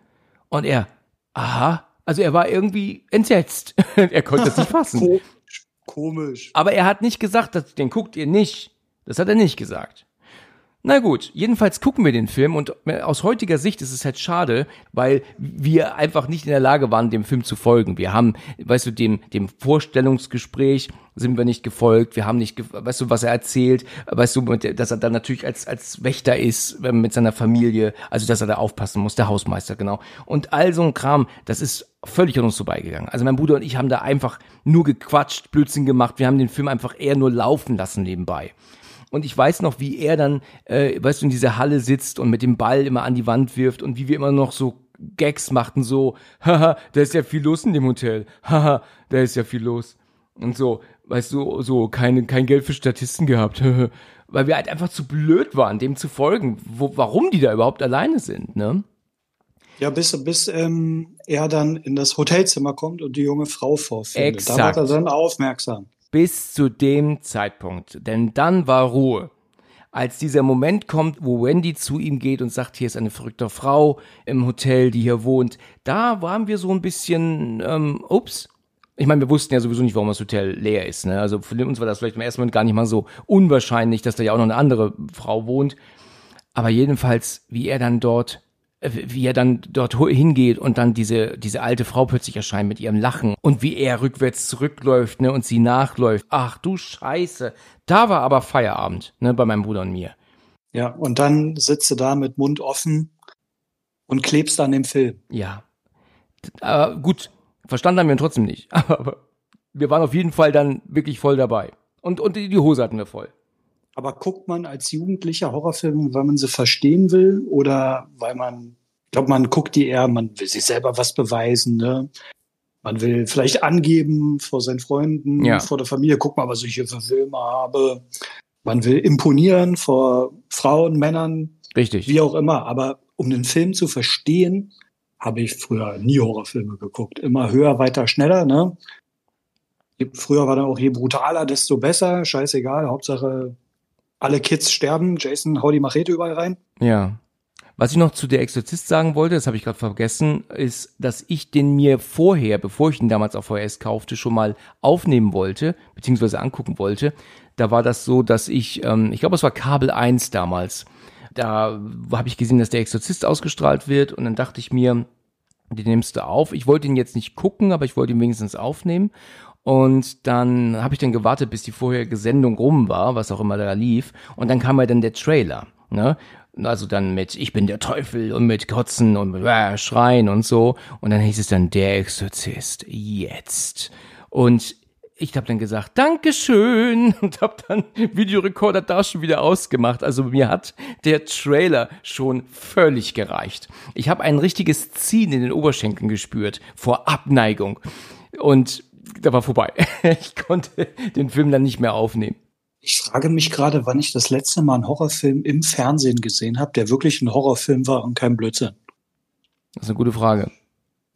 Und er, aha. Also er war irgendwie entsetzt. er konnte es nicht fassen. Komisch. Komisch. Aber er hat nicht gesagt, dass, den guckt ihr nicht. Das hat er nicht gesagt. Na gut, jedenfalls gucken wir den Film und aus heutiger Sicht ist es halt schade, weil wir einfach nicht in der Lage waren, dem Film zu folgen. Wir haben, weißt du, dem, dem Vorstellungsgespräch sind wir nicht gefolgt. Wir haben nicht, weißt du, was er erzählt, weißt du, dass er dann natürlich als, als Wächter ist äh, mit seiner Familie, also dass er da aufpassen muss, der Hausmeister, genau. Und all so ein Kram, das ist völlig an uns vorbeigegangen. Also mein Bruder und ich haben da einfach nur gequatscht, Blödsinn gemacht. Wir haben den Film einfach eher nur laufen lassen nebenbei. Und ich weiß noch, wie er dann, äh, weißt du, in dieser Halle sitzt und mit dem Ball immer an die Wand wirft und wie wir immer noch so Gags machten, so, haha, da ist ja viel los in dem Hotel, haha, da ist ja viel los. Und so, weißt du, so, keine, kein Geld für Statisten gehabt, weil wir halt einfach zu blöd waren, dem zu folgen, wo, warum die da überhaupt alleine sind, ne? Ja, bis, bis ähm, er dann in das Hotelzimmer kommt und die junge Frau vorfindet. Exakt. Da wird er dann aufmerksam. Bis zu dem Zeitpunkt. Denn dann war Ruhe. Als dieser Moment kommt, wo Wendy zu ihm geht und sagt, hier ist eine verrückte Frau im Hotel, die hier wohnt, da waren wir so ein bisschen, ähm, ups. Ich meine, wir wussten ja sowieso nicht, warum das Hotel leer ist. Ne? Also für uns war das vielleicht im ersten Moment gar nicht mal so unwahrscheinlich, dass da ja auch noch eine andere Frau wohnt. Aber jedenfalls, wie er dann dort, wie er dann dort hingeht und dann diese, diese alte Frau plötzlich erscheint mit ihrem Lachen und wie er rückwärts zurückläuft, ne, und sie nachläuft. Ach du Scheiße. Da war aber Feierabend, ne, bei meinem Bruder und mir. Ja, und dann sitzt du da mit Mund offen und klebst an dem Film. Ja. Aber gut, verstanden haben wir ihn trotzdem nicht. Aber wir waren auf jeden Fall dann wirklich voll dabei. Und, und die die Hose hatten wir voll. Aber guckt man als Jugendlicher Horrorfilme, weil man sie verstehen will oder weil man, ich glaube, man guckt die eher, man will sich selber was beweisen, ne? Man will vielleicht angeben vor seinen Freunden, Ja. vor der Familie, guck mal, was ich hier für Filme habe. Man will imponieren vor Frauen, Männern, Richtig. wie auch immer. Aber um den Film zu verstehen, habe ich früher nie Horrorfilme geguckt. Immer höher, weiter, schneller, ne? Früher war dann auch je brutaler, desto besser. Scheißegal. Hauptsache, alle Kids sterben. Jason, hau die Machete überall rein. Ja. Was ich noch zu der Exorzist sagen wollte, das habe ich gerade vergessen, ist, dass ich den mir vorher, bevor ich ihn damals auf VHS kaufte, schon mal aufnehmen wollte, beziehungsweise angucken wollte. Da war das so, dass ich, ähm, ich glaube, es war Kabel 1 damals. Da habe ich gesehen, dass der Exorzist ausgestrahlt wird und dann dachte ich mir, den nimmst du auf. Ich wollte ihn jetzt nicht gucken, aber ich wollte ihn wenigstens aufnehmen. Und dann habe ich dann gewartet, bis die vorherige Sendung rum war, was auch immer da lief. Und dann kam ja dann der Trailer. Ne? Also dann mit Ich bin der Teufel und mit Kotzen und mit äh, Schreien und so. Und dann hieß es dann Der Exorzist. Jetzt. Und ich habe dann gesagt, Dankeschön und habe dann Videorekorder da schon wieder ausgemacht. Also mir hat der Trailer schon völlig gereicht. Ich habe ein richtiges Ziehen in den Oberschenkeln gespürt vor Abneigung und da war vorbei. Ich konnte den Film dann nicht mehr aufnehmen. Ich frage mich gerade, wann ich das letzte Mal einen Horrorfilm im Fernsehen gesehen habe, der wirklich ein Horrorfilm war und kein Blödsinn. Das ist eine gute Frage.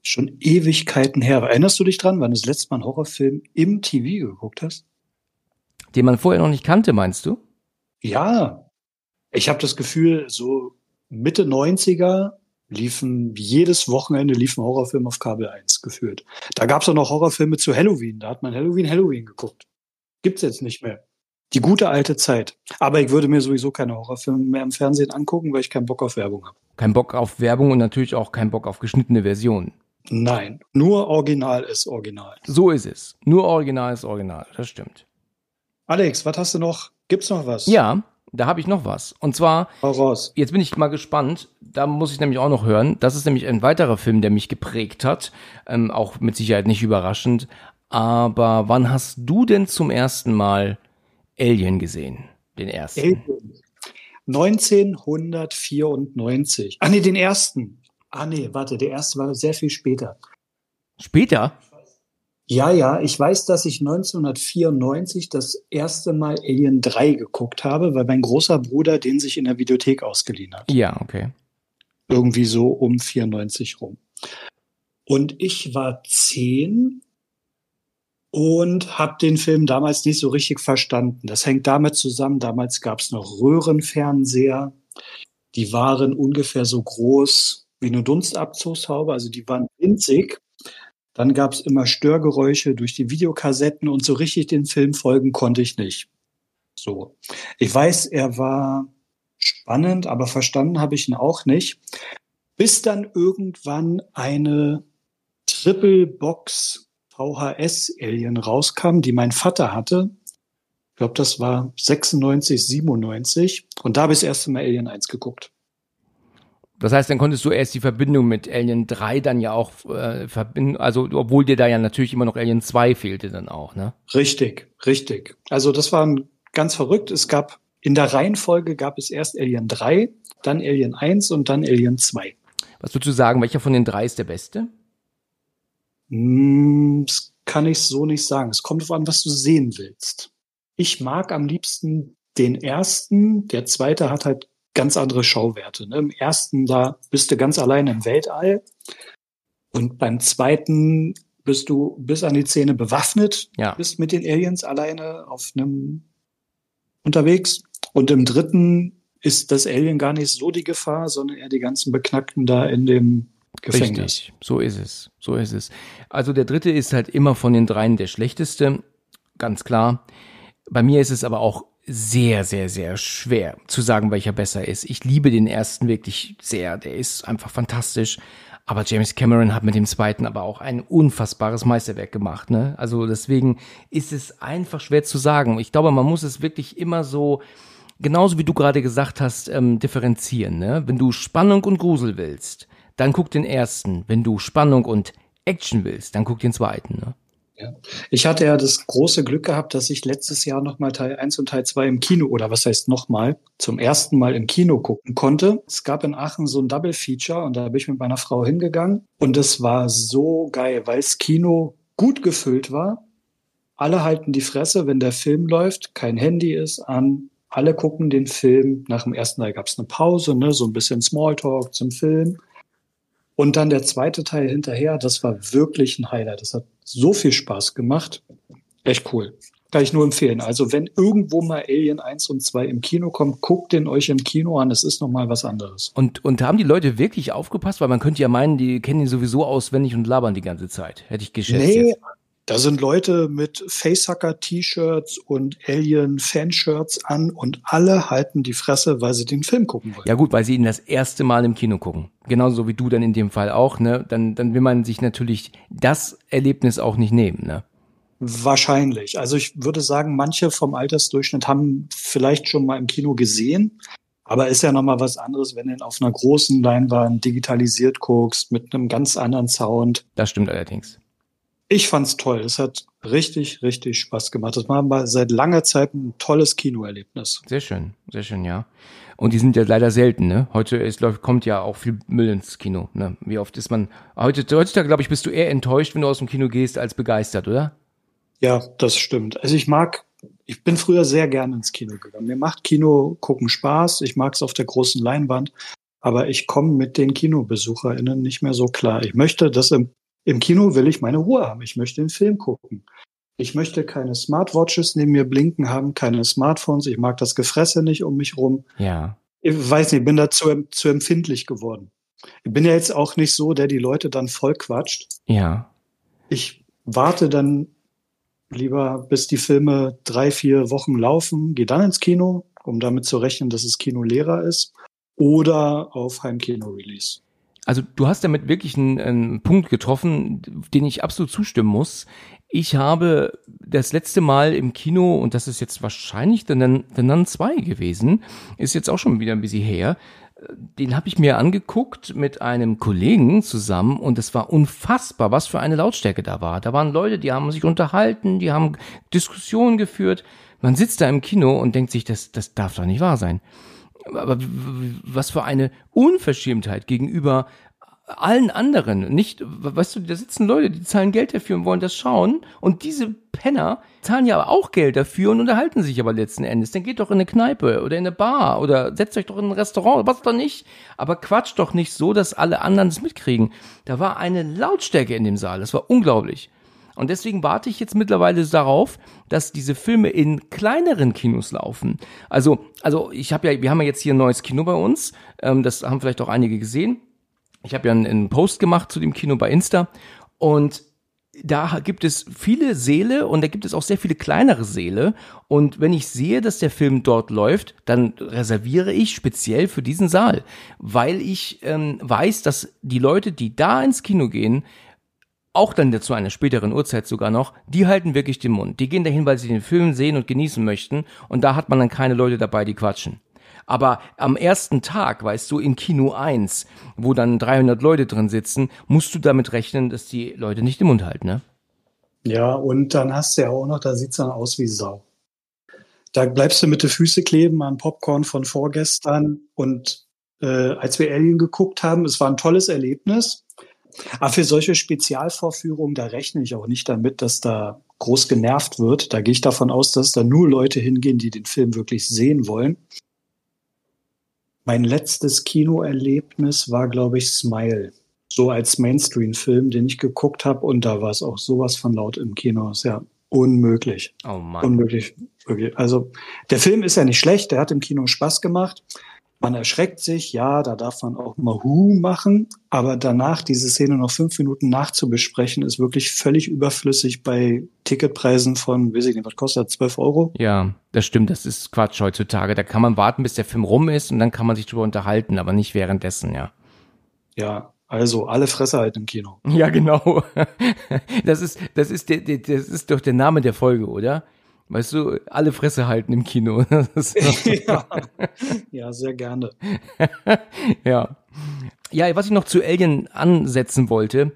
Schon Ewigkeiten her. Erinnerst du dich dran, wann du das letzte Mal einen Horrorfilm im TV geguckt hast? Den man vorher noch nicht kannte, meinst du? Ja. Ich habe das Gefühl, so Mitte 90er liefen jedes Wochenende liefen Horrorfilme auf Kabel 1 geführt. Da gab es auch noch Horrorfilme zu Halloween. Da hat man Halloween Halloween geguckt. Gibt's jetzt nicht mehr. Die gute alte Zeit. Aber ich würde mir sowieso keine Horrorfilme mehr im Fernsehen angucken, weil ich keinen Bock auf Werbung habe. Kein Bock auf Werbung und natürlich auch kein Bock auf geschnittene Versionen. Nein, nur Original ist Original. So ist es. Nur Original ist Original. Das stimmt. Alex, was hast du noch? Gibt's noch was? Ja, da habe ich noch was. Und zwar, jetzt bin ich mal gespannt, da muss ich nämlich auch noch hören. Das ist nämlich ein weiterer Film, der mich geprägt hat. Ähm, auch mit Sicherheit nicht überraschend. Aber wann hast du denn zum ersten Mal Alien gesehen? Den ersten. Alien. 1994. Ah nee, den ersten. Ah nee, warte, der erste war sehr viel später. Später? Ja, ja, ich weiß, dass ich 1994 das erste Mal Alien 3 geguckt habe, weil mein großer Bruder den sich in der Videothek ausgeliehen hat. Ja, okay. Irgendwie so um 94 rum. Und ich war zehn und habe den Film damals nicht so richtig verstanden. Das hängt damit zusammen, damals gab es noch Röhrenfernseher. Die waren ungefähr so groß wie eine Dunstabzugshaube, also die waren winzig. Dann gab es immer Störgeräusche durch die Videokassetten und so richtig den Film folgen konnte ich nicht. So. Ich weiß, er war spannend, aber verstanden habe ich ihn auch nicht. Bis dann irgendwann eine Triple Box VHS Alien rauskam, die mein Vater hatte. Ich glaube, das war 96, 97. Und da habe ich das erste Mal Alien 1 geguckt. Das heißt, dann konntest du erst die Verbindung mit Alien 3 dann ja auch äh, verbinden, also obwohl dir da ja natürlich immer noch Alien 2 fehlte dann auch, ne? Richtig, richtig. Also das war ganz verrückt. Es gab in der Reihenfolge gab es erst Alien 3, dann Alien 1 und dann Alien 2. Was würdest du sagen, welcher von den drei ist der beste? Hm, Das kann ich so nicht sagen. Es kommt darauf an, was du sehen willst. Ich mag am liebsten den ersten. Der zweite hat halt ganz andere Schauwerte. Ne? Im ersten, da bist du ganz allein im Weltall. Und beim zweiten bist du bis an die Zähne bewaffnet, Ja. bist mit den Aliens alleine auf einem unterwegs. Und im dritten ist das Alien gar nicht so die Gefahr, sondern eher die ganzen Beknackten da in dem Gefängnis. Richtig, so ist es, so ist es. Also der dritte ist halt immer von den dreien der schlechteste, ganz klar. Bei mir ist es aber auch sehr, sehr, sehr schwer zu sagen, welcher besser ist. Ich liebe den ersten wirklich sehr, der ist einfach fantastisch. Aber James Cameron hat mit dem zweiten aber auch ein unfassbares Meisterwerk gemacht. Ne? Also deswegen ist es einfach schwer zu sagen. Ich glaube, man muss es wirklich immer so, genauso wie du gerade gesagt hast, ähm, differenzieren. Ne? Wenn du Spannung und Grusel willst, dann guck den ersten. Wenn du Spannung und Action willst, dann guck den zweiten. Ne? Ja. Ich hatte ja das große Glück gehabt, dass ich letztes Jahr nochmal Teil 1 und Teil 2 im Kino, oder was heißt nochmal, zum ersten Mal im Kino gucken konnte. Es gab in Aachen so ein Double Feature und da bin ich mit meiner Frau hingegangen und es war so geil, weil das Kino gut gefüllt war. Alle halten die Fresse, wenn der Film läuft, kein Handy ist an. Alle gucken den Film. Nach dem ersten Teil gab es eine Pause, ne, so ein bisschen Smalltalk zum Film. Und dann der zweite Teil hinterher, das war wirklich ein Highlight. Das hat so viel Spaß gemacht. Echt cool. Kann ich nur empfehlen. Also wenn irgendwo mal Alien 1 und 2 im Kino kommt, guckt den euch im Kino an. Es ist nochmal was anderes. Und, und haben die Leute wirklich aufgepasst? Weil man könnte ja meinen, die kennen ihn sowieso auswendig und labern die ganze Zeit. Hätte ich geschätzt Nee, jetzt. Da sind Leute mit Facehacker-T-Shirts und Alien-Fanshirts an und alle halten die Fresse, weil sie den Film gucken wollen. Ja gut, weil sie ihn das erste Mal im Kino gucken. Genauso wie du dann in dem Fall auch, ne? Dann, dann will man sich natürlich das Erlebnis auch nicht nehmen, ne? Wahrscheinlich. Also ich würde sagen, manche vom Altersdurchschnitt haben vielleicht schon mal im Kino gesehen, aber ist ja noch mal was anderes, wenn du ihn auf einer großen Leinwand digitalisiert guckst mit einem ganz anderen Sound. Das stimmt allerdings. Ich fand's toll. Es hat richtig, richtig Spaß gemacht. Das war mal seit langer Zeit ein tolles Kinoerlebnis. Sehr schön, sehr schön, ja. Und die sind ja leider selten, ne? Heute ist, läuft, kommt ja auch viel Müll ins Kino, ne? Wie oft ist man, heute, heutzutage, glaube ich, bist du eher enttäuscht, wenn du aus dem Kino gehst, als begeistert, oder? Ja, das stimmt. Also ich mag, ich bin früher sehr gerne ins Kino gegangen. Mir macht Kino gucken Spaß. Ich mag es auf der großen Leinwand. Aber ich komme mit den KinobesucherInnen nicht mehr so klar. Ich möchte, dass im, im Kino will ich meine Ruhe haben. Ich möchte den Film gucken. Ich möchte keine Smartwatches neben mir blinken haben, keine Smartphones. Ich mag das Gefresse nicht um mich rum. Ja. Ich weiß nicht, ich bin da zu, zu empfindlich geworden. Ich bin ja jetzt auch nicht so, der die Leute dann voll quatscht. Ja. Ich warte dann lieber, bis die Filme drei, vier Wochen laufen, gehe dann ins Kino, um damit zu rechnen, dass das Kino leerer ist, oder auf Heimkino-Release. Also du hast damit wirklich einen, einen Punkt getroffen, den ich absolut zustimmen muss. Ich habe das letzte Mal im Kino, und das ist jetzt wahrscheinlich The Nun, The Nun 2 gewesen, ist jetzt auch schon wieder ein bisschen her, den habe ich mir angeguckt mit einem Kollegen zusammen und es war unfassbar, was für eine Lautstärke da war. Da waren Leute, die haben sich unterhalten, die haben Diskussionen geführt. Man sitzt da im Kino und denkt sich, das, das darf doch nicht wahr sein. Aber was für eine Unverschämtheit gegenüber allen anderen. Nicht, weißt du, da sitzen Leute, die zahlen Geld dafür und wollen das schauen. Und diese Penner zahlen ja auch Geld dafür und unterhalten sich aber letzten Endes. Dann geht doch in eine Kneipe oder in eine Bar oder setzt euch doch in ein Restaurant, was doch nicht. Aber quatscht doch nicht so, dass alle anderen es mitkriegen. Da war eine Lautstärke in dem Saal. Das war unglaublich. Und deswegen warte ich jetzt mittlerweile darauf, dass diese Filme in kleineren Kinos laufen. Also, also ich habe ja, wir haben ja jetzt hier ein neues Kino bei uns. Ähm, das haben vielleicht auch einige gesehen ich habe ja einen, einen Post gemacht zu dem Kino bei Insta und da gibt es viele Seele und da gibt es auch sehr viele kleinere Seele. Und wenn ich sehe, dass der Film dort läuft, dann reserviere ich speziell für diesen Saal, weil ich ähm, weiß, dass die Leute, die da ins Kino gehen, auch dann zu einer späteren Uhrzeit sogar noch, die halten wirklich den Mund. Die gehen dahin, weil sie den Film sehen und genießen möchten. Und da hat man dann keine Leute dabei, die quatschen. Aber am ersten Tag, weißt du, in Kino 1, wo dann 300 Leute drin sitzen, musst du damit rechnen, dass die Leute nicht den Mund halten, ne? Ja, und dann hast du ja auch noch, da sieht's dann aus wie Sau. Da bleibst du mit den Füßen kleben an Popcorn von vorgestern. Und äh, als wir Alien geguckt haben, es war ein tolles Erlebnis. Aber für solche Spezialvorführungen, da rechne ich auch nicht damit, dass da groß genervt wird. Da gehe ich davon aus, dass da nur Leute hingehen, die den Film wirklich sehen wollen. Mein letztes Kinoerlebnis war, glaube ich, Smile. So als Mainstream-Film, den ich geguckt habe. Und da war es auch sowas von laut im Kino. Ist ja unmöglich. Oh Mann. Unmöglich. Also der Film ist ja nicht schlecht. Der hat im Kino Spaß gemacht. Man erschreckt sich, ja, da darf man auch mal Hu machen, aber danach diese Szene noch fünf Minuten nachzubesprechen, ist wirklich völlig überflüssig bei Ticketpreisen von, weiß ich nicht, was kostet das, 12 Euro? Ja, das stimmt, das ist Quatsch heutzutage. Da kann man warten, bis der Film rum ist und dann kann man sich drüber unterhalten, aber nicht währenddessen, ja. Ja, also alle Fresse halt im Kino. Ja, genau. Das ist, das ist, der, der, das ist doch der Name der Folge, oder? Weißt du, alle Fresse halten im Kino. ja. ja, sehr gerne. ja. Ja, was ich noch zu Alien ansetzen wollte,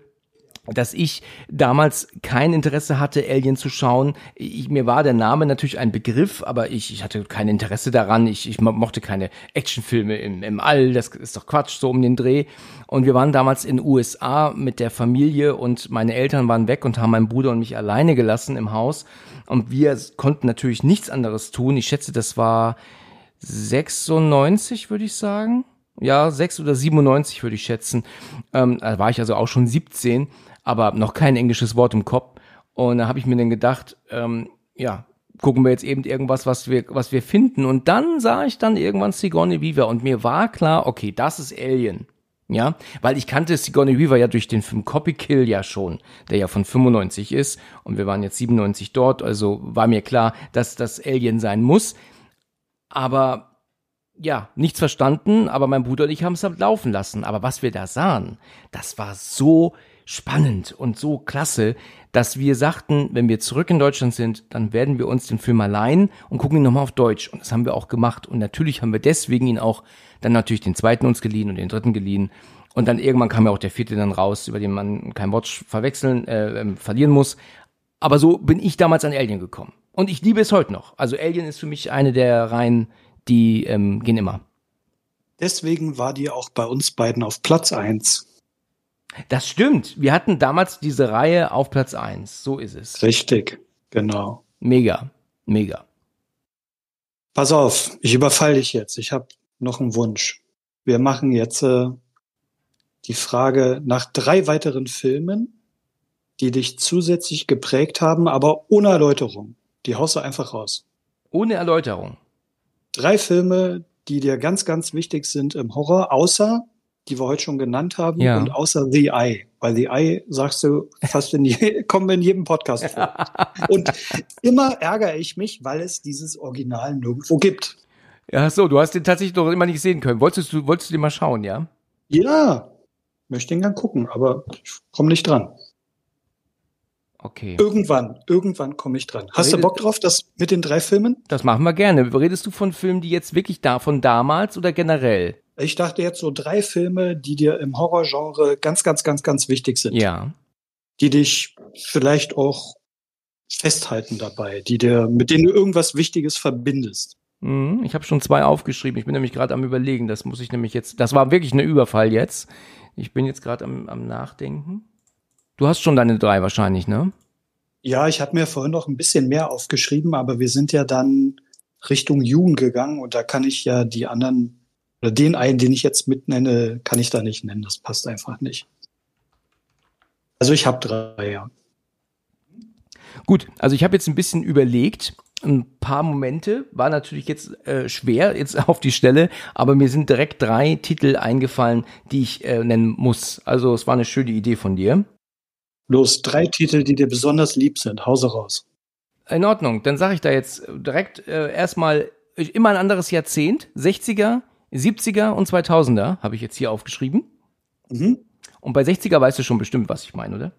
dass ich damals kein Interesse hatte, Alien zu schauen. Ich, mir war der Name natürlich ein Begriff, aber ich, ich hatte kein Interesse daran. Ich, ich mochte keine Actionfilme im, im All. Das ist doch Quatsch, so um den Dreh. Und wir waren damals in USA mit der Familie und meine Eltern waren weg und haben meinen Bruder und mich alleine gelassen im Haus. Und wir konnten natürlich nichts anderes tun. Ich schätze, das war 96, würde ich sagen. Ja, 6 oder 97 würde ich schätzen. Ähm, da war ich also auch schon 17, aber noch kein englisches Wort im Kopf. Und da habe ich mir dann gedacht, ähm, ja, gucken wir jetzt eben irgendwas, was wir, was wir finden. Und dann sah ich dann irgendwann Sigourney Weaver und mir war klar, okay, das ist Alien. Ja, weil ich kannte Sigourney Weaver ja durch den Film Copy Kill ja schon, der ja von 95 ist und wir waren jetzt 97 dort, also war mir klar, dass das Alien sein muss. Aber ja, nichts verstanden, aber mein Bruder und ich haben es halt laufen lassen. Aber was wir da sahen, das war so spannend und so klasse, dass wir sagten, wenn wir zurück in Deutschland sind, dann werden wir uns den Film allein und gucken ihn nochmal auf Deutsch. Und das haben wir auch gemacht. Und natürlich haben wir deswegen ihn auch dann natürlich den zweiten uns geliehen und den dritten geliehen. Und dann irgendwann kam ja auch der vierte dann raus, über den man kein Wort verwechseln, äh, äh, verlieren muss. Aber so bin ich damals an Alien gekommen. Und ich liebe es heute noch. Also Alien ist für mich eine der Reihen, die ähm, gehen immer. Deswegen war die auch bei uns beiden auf Platz eins. Das stimmt. Wir hatten damals diese Reihe auf Platz eins. So ist es. Richtig, genau. Mega, mega. Pass auf, ich überfall dich jetzt. Ich habe noch einen Wunsch. Wir machen jetzt äh, die Frage nach drei weiteren Filmen, die dich zusätzlich geprägt haben, aber ohne Erläuterung. Die haust du einfach raus. Ohne Erläuterung. Drei Filme, die dir ganz, ganz wichtig sind im Horror, außer die wir heute schon genannt haben Ja. und außer The Eye. Bei The Eye sagst du fast in je, kommen wir in jedem Podcast vor. Und immer ärgere ich mich, weil es dieses Original nirgendwo gibt. Ja, so, du hast den tatsächlich noch immer nicht sehen können. Wolltest du, wolltest du den mal schauen, ja? Ja, möchte ihn gern gucken, aber ich komme nicht dran. Okay. Irgendwann, irgendwann komme ich dran. Hast du Bock drauf, das mit den drei Filmen? Das machen wir gerne. Redest du von Filmen, die jetzt wirklich da von damals oder generell? Ich dachte jetzt so drei Filme, die dir im Horrorgenre ganz, ganz, ganz, ganz wichtig sind. Ja. Die dich vielleicht auch festhalten dabei, die dir, mit denen du irgendwas Wichtiges verbindest. Mhm, ich habe schon zwei aufgeschrieben. Ich bin nämlich gerade am überlegen. Das muss ich nämlich jetzt. Das war wirklich ein Überfall jetzt. Ich bin jetzt gerade am, am Nachdenken. Du hast schon deine drei wahrscheinlich, ne? Ja, ich habe mir vorhin noch ein bisschen mehr aufgeschrieben, aber wir sind ja dann Richtung June gegangen und da kann ich ja die anderen oder den einen, den ich jetzt mitnenne, kann ich da nicht nennen. Das passt einfach nicht. Also ich habe drei, ja. Gut, also ich habe jetzt ein bisschen überlegt. Ein paar Momente war natürlich jetzt äh, schwer jetzt auf die Stelle, aber mir sind direkt drei Titel eingefallen, die ich äh, nennen muss. Also es war eine schöne Idee von dir. Los, drei Titel, die dir besonders lieb sind. Hause raus. In Ordnung, dann sage ich da jetzt direkt äh, erstmal immer ein anderes Jahrzehnt, 60er, 70er und 2000er habe ich jetzt hier aufgeschrieben. Mhm. Und bei 60er weißt du schon bestimmt, was ich meine, oder?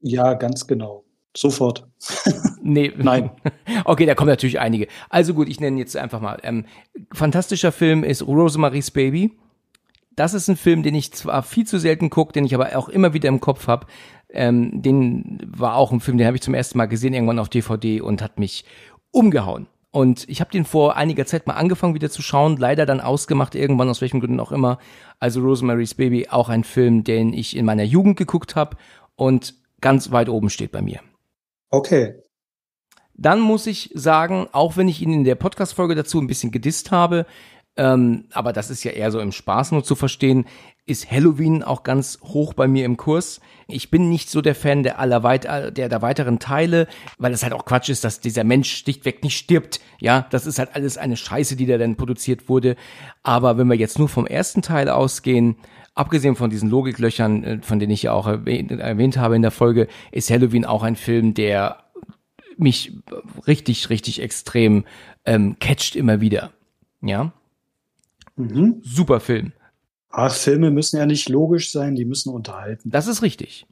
Ja, ganz genau. Sofort. nee. Nein. Okay, da kommen natürlich einige. Also gut, ich nenne jetzt einfach mal. Ähm, fantastischer Film ist Rosemary's Baby. Das ist ein Film, den ich zwar viel zu selten gucke, den ich aber auch immer wieder im Kopf habe. Ähm, den war auch ein Film, den habe ich zum ersten Mal gesehen, irgendwann auf DVD und hat mich umgehauen. Und ich habe den vor einiger Zeit mal angefangen wieder zu schauen, leider dann ausgemacht, irgendwann aus welchen Gründen auch immer. Also Rosemary's Baby, auch ein Film, den ich in meiner Jugend geguckt habe und ganz weit oben steht bei mir. Okay. Dann muss ich sagen, auch wenn ich ihn in der Podcast-Folge dazu ein bisschen gedisst habe, ähm, aber das ist ja eher so im Spaß nur zu verstehen, ist Halloween auch ganz hoch bei mir im Kurs. Ich bin nicht so der Fan der aller weit, der, der weiteren Teile, weil es halt auch Quatsch ist, dass dieser Mensch schlichtweg nicht stirbt. Ja, das ist halt alles eine Scheiße, die da dann produziert wurde. Aber wenn wir jetzt nur vom ersten Teil ausgehen, abgesehen von diesen Logiklöchern, äh, von denen ich ja auch erwähnt, erwähnt habe in der Folge, ist Halloween auch ein Film, der mich richtig, richtig extrem ähm, catcht immer wieder. Ja. Mhm. Super Film. Ach, Filme müssen ja nicht logisch sein, die müssen unterhalten. Das ist richtig.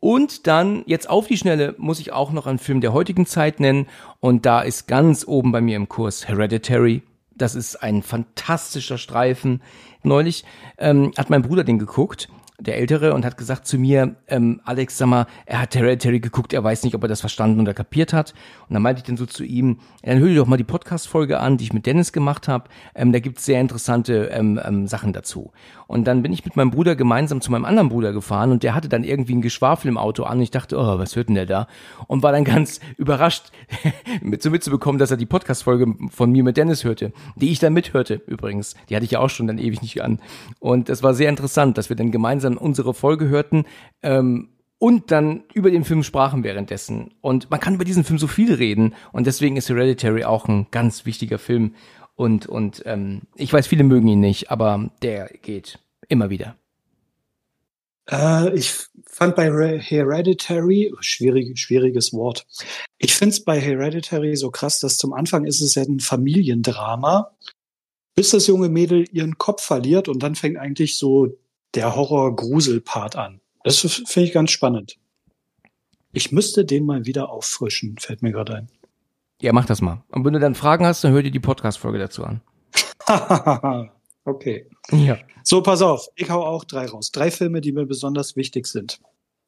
Und dann, jetzt auf die Schnelle, muss ich auch noch einen Film der heutigen Zeit nennen. Und da ist ganz oben bei mir im Kurs Hereditary. Das ist ein fantastischer Streifen. Neulich ähm, hat mein Bruder den geguckt der Ältere, und hat gesagt zu mir, ähm, Alex, sag mal, er hat Hereditary geguckt, er weiß nicht, ob er das verstanden oder kapiert hat. Und dann meinte ich dann so zu ihm, dann hör dir doch mal die Podcast-Folge an, die ich mit Dennis gemacht habe. Ähm, da gibt's sehr interessante ähm, ähm, Sachen dazu. Und dann bin ich mit meinem Bruder gemeinsam zu meinem anderen Bruder gefahren und der hatte dann irgendwie ein Geschwafel im Auto an. Und ich dachte, oh, was hört denn der da? Und war dann ganz überrascht, mit so mitzubekommen, dass er die Podcast-Folge von mir mit Dennis hörte, die ich dann mithörte übrigens. Die hatte ich ja auch schon dann ewig nicht an. Und das war sehr interessant, dass wir dann gemeinsam unsere Folge hörten. Ähm, und dann über den Film sprachen währenddessen. Und man kann über diesen Film so viel reden. Und deswegen ist Hereditary auch ein ganz wichtiger Film. Und, und ähm, ich weiß, viele mögen ihn nicht, aber der geht immer wieder. Äh, ich fand bei Hereditary, schwierig, schwieriges Wort, ich finde es bei Hereditary so krass, dass zum Anfang ist es ja ein Familiendrama, bis das junge Mädel ihren Kopf verliert und dann fängt eigentlich so der Horror-Grusel-Part an. Das finde ich ganz spannend. Ich müsste den mal wieder auffrischen, fällt mir gerade ein. Ja, mach das mal. Und wenn du dann Fragen hast, dann hör dir die Podcast-Folge dazu an. okay. Ja. So, pass auf. Ich hau auch drei raus. Drei Filme, die mir besonders wichtig sind.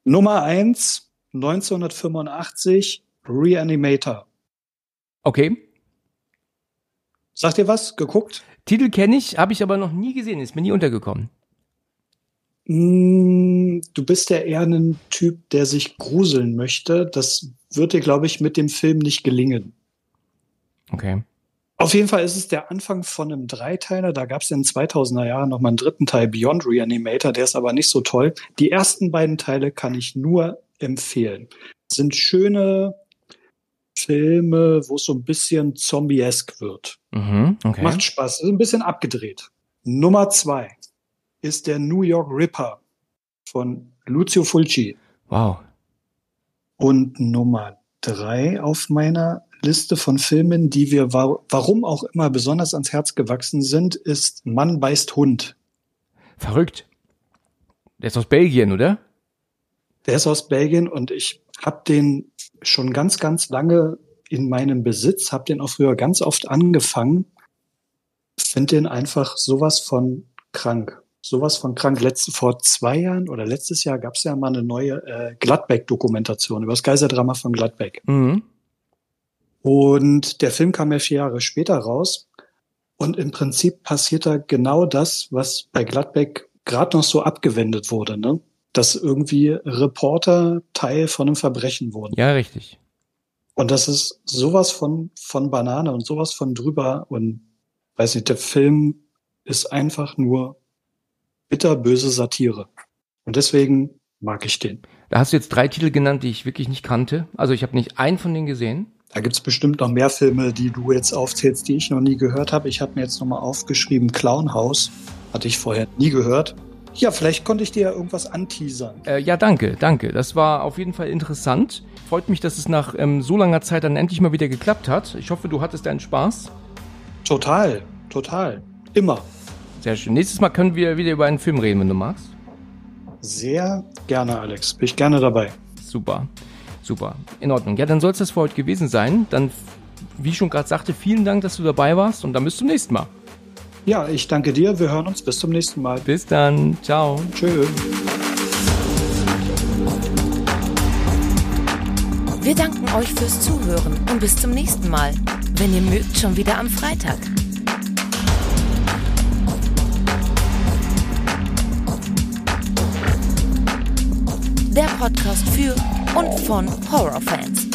Nummer eins, 1985, Reanimator. Okay. Sagt ihr was? Geguckt? Titel kenne ich, habe ich aber noch nie gesehen, ist mir nie untergekommen. Mm, du bist ja eher ein Typ, der sich gruseln möchte. Das wird dir, glaube ich, mit dem Film nicht gelingen. Okay. Auf jeden Fall ist es der Anfang von einem Dreiteiler. Da gab es in den 2000er Jahren noch mal einen dritten Teil, Beyond Reanimator. Der ist aber nicht so toll. Die ersten beiden Teile kann ich nur empfehlen. Sind schöne Filme, wo es so ein bisschen zombiesk wird. Mhm, okay. Macht Spaß. Ist ein bisschen abgedreht. Nummer zwei ist der New York Ripper von Lucio Fulci. Wow. Und Nummer drei auf meiner Liste von Filmen, die wir warum auch immer besonders ans Herz gewachsen sind, ist Mann beißt Hund. Verrückt. Der ist aus Belgien, oder? Der ist aus Belgien und ich hab den schon ganz, ganz lange in meinem Besitz, hab den auch früher ganz oft angefangen. Find den einfach sowas von krank. Sowas von krank. Letzte, vor zwei Jahren oder letztes Jahr gab es ja mal eine neue äh, Gladbeck-Dokumentation über das Geiserdrama von Gladbeck. Mhm. Und der Film kam ja vier Jahre später raus. Und im Prinzip passiert da genau das, was bei Gladbeck gerade noch so abgewendet wurde, ne? Dass irgendwie Reporter Teil von einem Verbrechen wurden. Ja, richtig. Und das ist sowas von, von Banane und sowas von drüber. Und weiß nicht, der Film ist einfach nur bitterböse Satire. Und deswegen mag ich den. Da hast du jetzt drei Titel genannt, die ich wirklich nicht kannte. Also ich habe nicht einen von denen gesehen. Da gibt's bestimmt noch mehr Filme, die du jetzt aufzählst, die ich noch nie gehört habe. Ich habe mir jetzt nochmal aufgeschrieben, Clownhouse. Hatte ich vorher nie gehört. Ja, vielleicht konnte ich dir ja irgendwas anteasern. Äh, ja, danke, danke. Das war auf jeden Fall interessant. Freut mich, dass es nach ähm, so langer Zeit dann endlich mal wieder geklappt hat. Ich hoffe, du hattest deinen Spaß. Total, total. Immer. Sehr schön. Nächstes Mal können wir wieder über einen Film reden, wenn du magst. Sehr gerne, Alex. Bin ich gerne dabei. Super. Super. In Ordnung. Ja, dann soll es das für heute gewesen sein. Dann, wie ich schon gerade sagte, vielen Dank, dass du dabei warst und dann bis zum nächsten Mal. Ja, ich danke dir. Wir hören uns. Bis zum nächsten Mal. Bis dann. Ciao. Tschö. Wir danken euch fürs Zuhören und bis zum nächsten Mal. Wenn ihr mögt, schon wieder am Freitag. Podcast für und von Horrorfans.